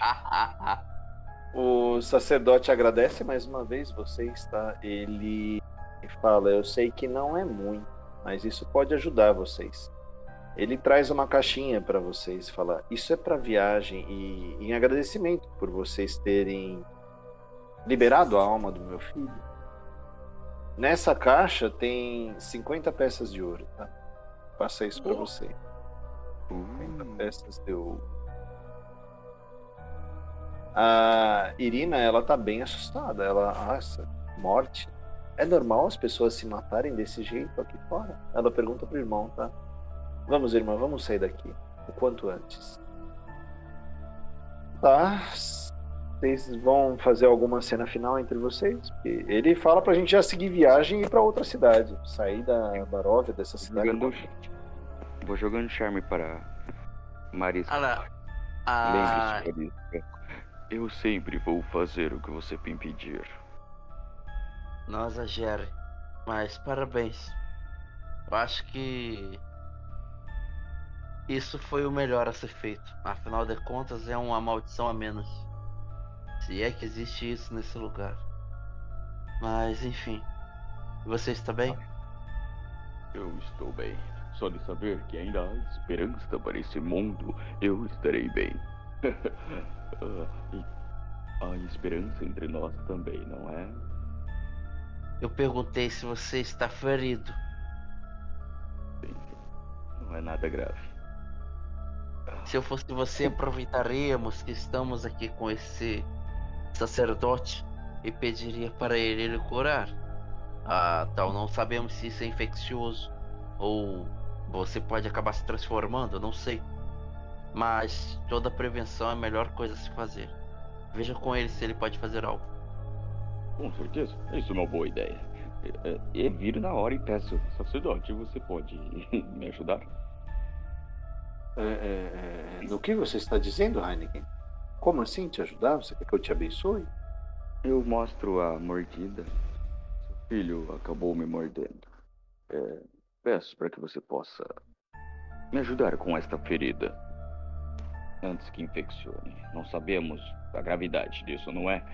Speaker 3: O sacerdote agradece mais uma vez vocês, tá? Ele fala: Eu sei que não é muito, mas isso pode ajudar vocês. Ele traz uma caixinha para vocês, fala: Isso é para viagem e em agradecimento por vocês terem liberado a alma do meu filho. Nessa caixa tem 50 peças de ouro, tá? Passa isso para você. 50 peças de ouro. A Irina, ela tá bem assustada. Ela, nossa, morte. É normal as pessoas se matarem desse jeito aqui fora? Ela pergunta pro irmão, tá? Vamos, irmã, vamos sair daqui. O quanto antes. Tá. Vocês vão fazer alguma cena final entre vocês? Ele fala pra gente já seguir viagem e ir pra outra cidade. Sair da Baróvia, dessa cidade.
Speaker 5: Vou jogando charme para Marisca.
Speaker 2: Olha, a...
Speaker 5: Lembre-se, Marisca. Eu sempre vou fazer o que você me pedir.
Speaker 2: Nossa, Jerry. Mas parabéns. Eu acho que isso foi o melhor a ser feito. Afinal de contas, é uma maldição a menos. Se é que existe isso nesse lugar. Mas enfim. Você está bem?
Speaker 5: Eu estou bem. Só de saber que ainda há esperança para esse mundo, eu estarei bem. [laughs] Ah, e há esperança entre nós também, não é?
Speaker 2: Eu perguntei se você está ferido.
Speaker 5: Sim. Não é nada grave.
Speaker 2: Se eu fosse você, aproveitaríamos que estamos aqui com esse sacerdote e pediria para ele lhe curar. Ah, tal, não sabemos se isso é infeccioso ou você pode acabar se transformando, eu não sei. Mas toda prevenção é a melhor coisa a se fazer. Veja com ele se ele pode fazer algo.
Speaker 5: Com certeza, isso é uma boa ideia. Eu viro na hora e peço, sacerdote, você pode [laughs] me ajudar?
Speaker 3: É, é, é, no que você está dizendo, Heineken? Como assim te ajudar? Você quer que eu te abençoe?
Speaker 5: Eu mostro a mordida. Seu filho acabou me mordendo. É, peço para que você possa me ajudar com esta ferida. Antes que infeccione. Não sabemos a gravidade disso, não é?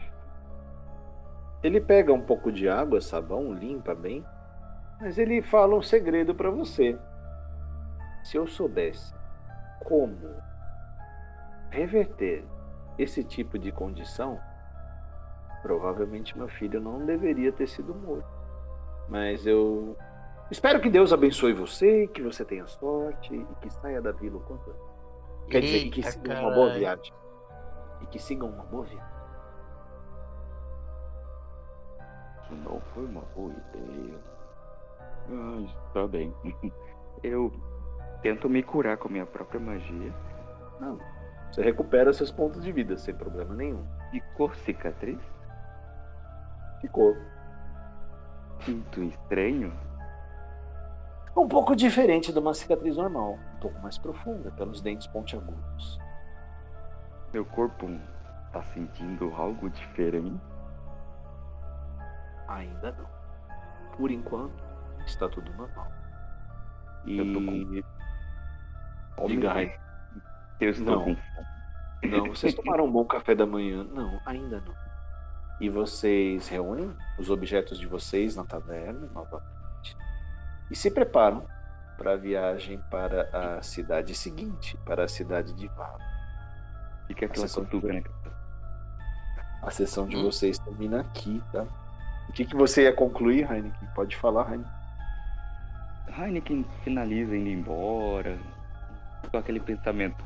Speaker 3: Ele pega um pouco de água, sabão, limpa bem, mas ele fala um segredo para você. Se eu soubesse como reverter esse tipo de condição, provavelmente meu filho não deveria ter sido morto. Mas eu espero que Deus abençoe você, que você tenha sorte e que saia da vila o quanto antes. Quer dizer, e que
Speaker 2: Eita,
Speaker 3: siga uma boa
Speaker 2: caralho.
Speaker 3: viagem. E que sigam uma boa viagem.
Speaker 5: Isso não foi uma boa ideia. Ah, está bem. [laughs] Eu tento me curar com a minha própria magia.
Speaker 3: Não. Você recupera seus pontos de vida sem problema nenhum.
Speaker 5: Ficou cicatriz?
Speaker 3: Ficou.
Speaker 5: Muito estranho.
Speaker 3: Um pouco diferente de uma cicatriz normal, um pouco mais profunda, pelos dentes pontiagudos.
Speaker 5: Meu corpo tá sentindo algo diferente.
Speaker 3: Ainda não. Por enquanto, está tudo normal. E
Speaker 5: Eu tô com-
Speaker 3: Diga, Rai.
Speaker 5: Eu estou
Speaker 3: Não.
Speaker 5: com
Speaker 3: Não, vocês [laughs] tomaram um bom café da manhã? Não, ainda não. E vocês reúnem os objetos de vocês na taverna novamente e se preparam para a viagem para a cidade seguinte, para a cidade de Vala.
Speaker 5: Fica aquela
Speaker 3: Nossa,
Speaker 5: cotuca, né?
Speaker 3: A sessão de
Speaker 2: Hum.
Speaker 3: vocês termina aqui, tá? O que, que você ia concluir, Heineken? Pode falar, Heineken.
Speaker 5: Heineken finaliza indo embora. Com aquele pensamento.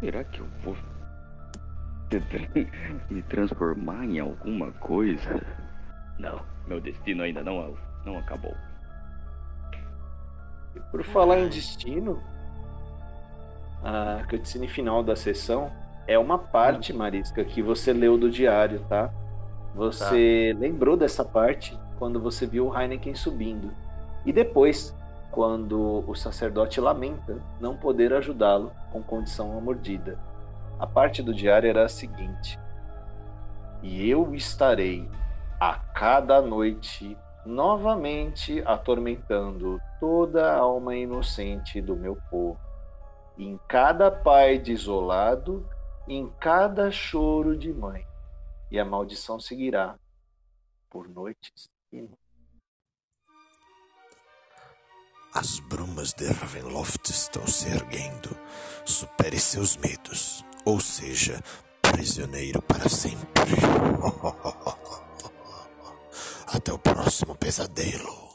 Speaker 5: Será que eu vou [laughs] me transformar em alguma coisa? Não, meu destino ainda não, não acabou.
Speaker 3: E por falar em destino, a cutscene final da sessão é uma parte, Marisca, que você leu do diário, tá? Você lembrou dessa parte quando você viu o Heineken subindo. E depois, quando o sacerdote lamenta não poder ajudá-lo com condição à mordida. A parte do diário era a seguinte: E eu estarei a cada noite novamente atormentando toda a alma inocente do meu povo. Em cada pai desolado, em cada choro de mãe, e a maldição seguirá por noites e noites.
Speaker 1: As brumas de Ravenloft estão se erguendo. Supere seus medos, ou seja, prisioneiro para sempre. [laughs] Até o próximo pesadelo.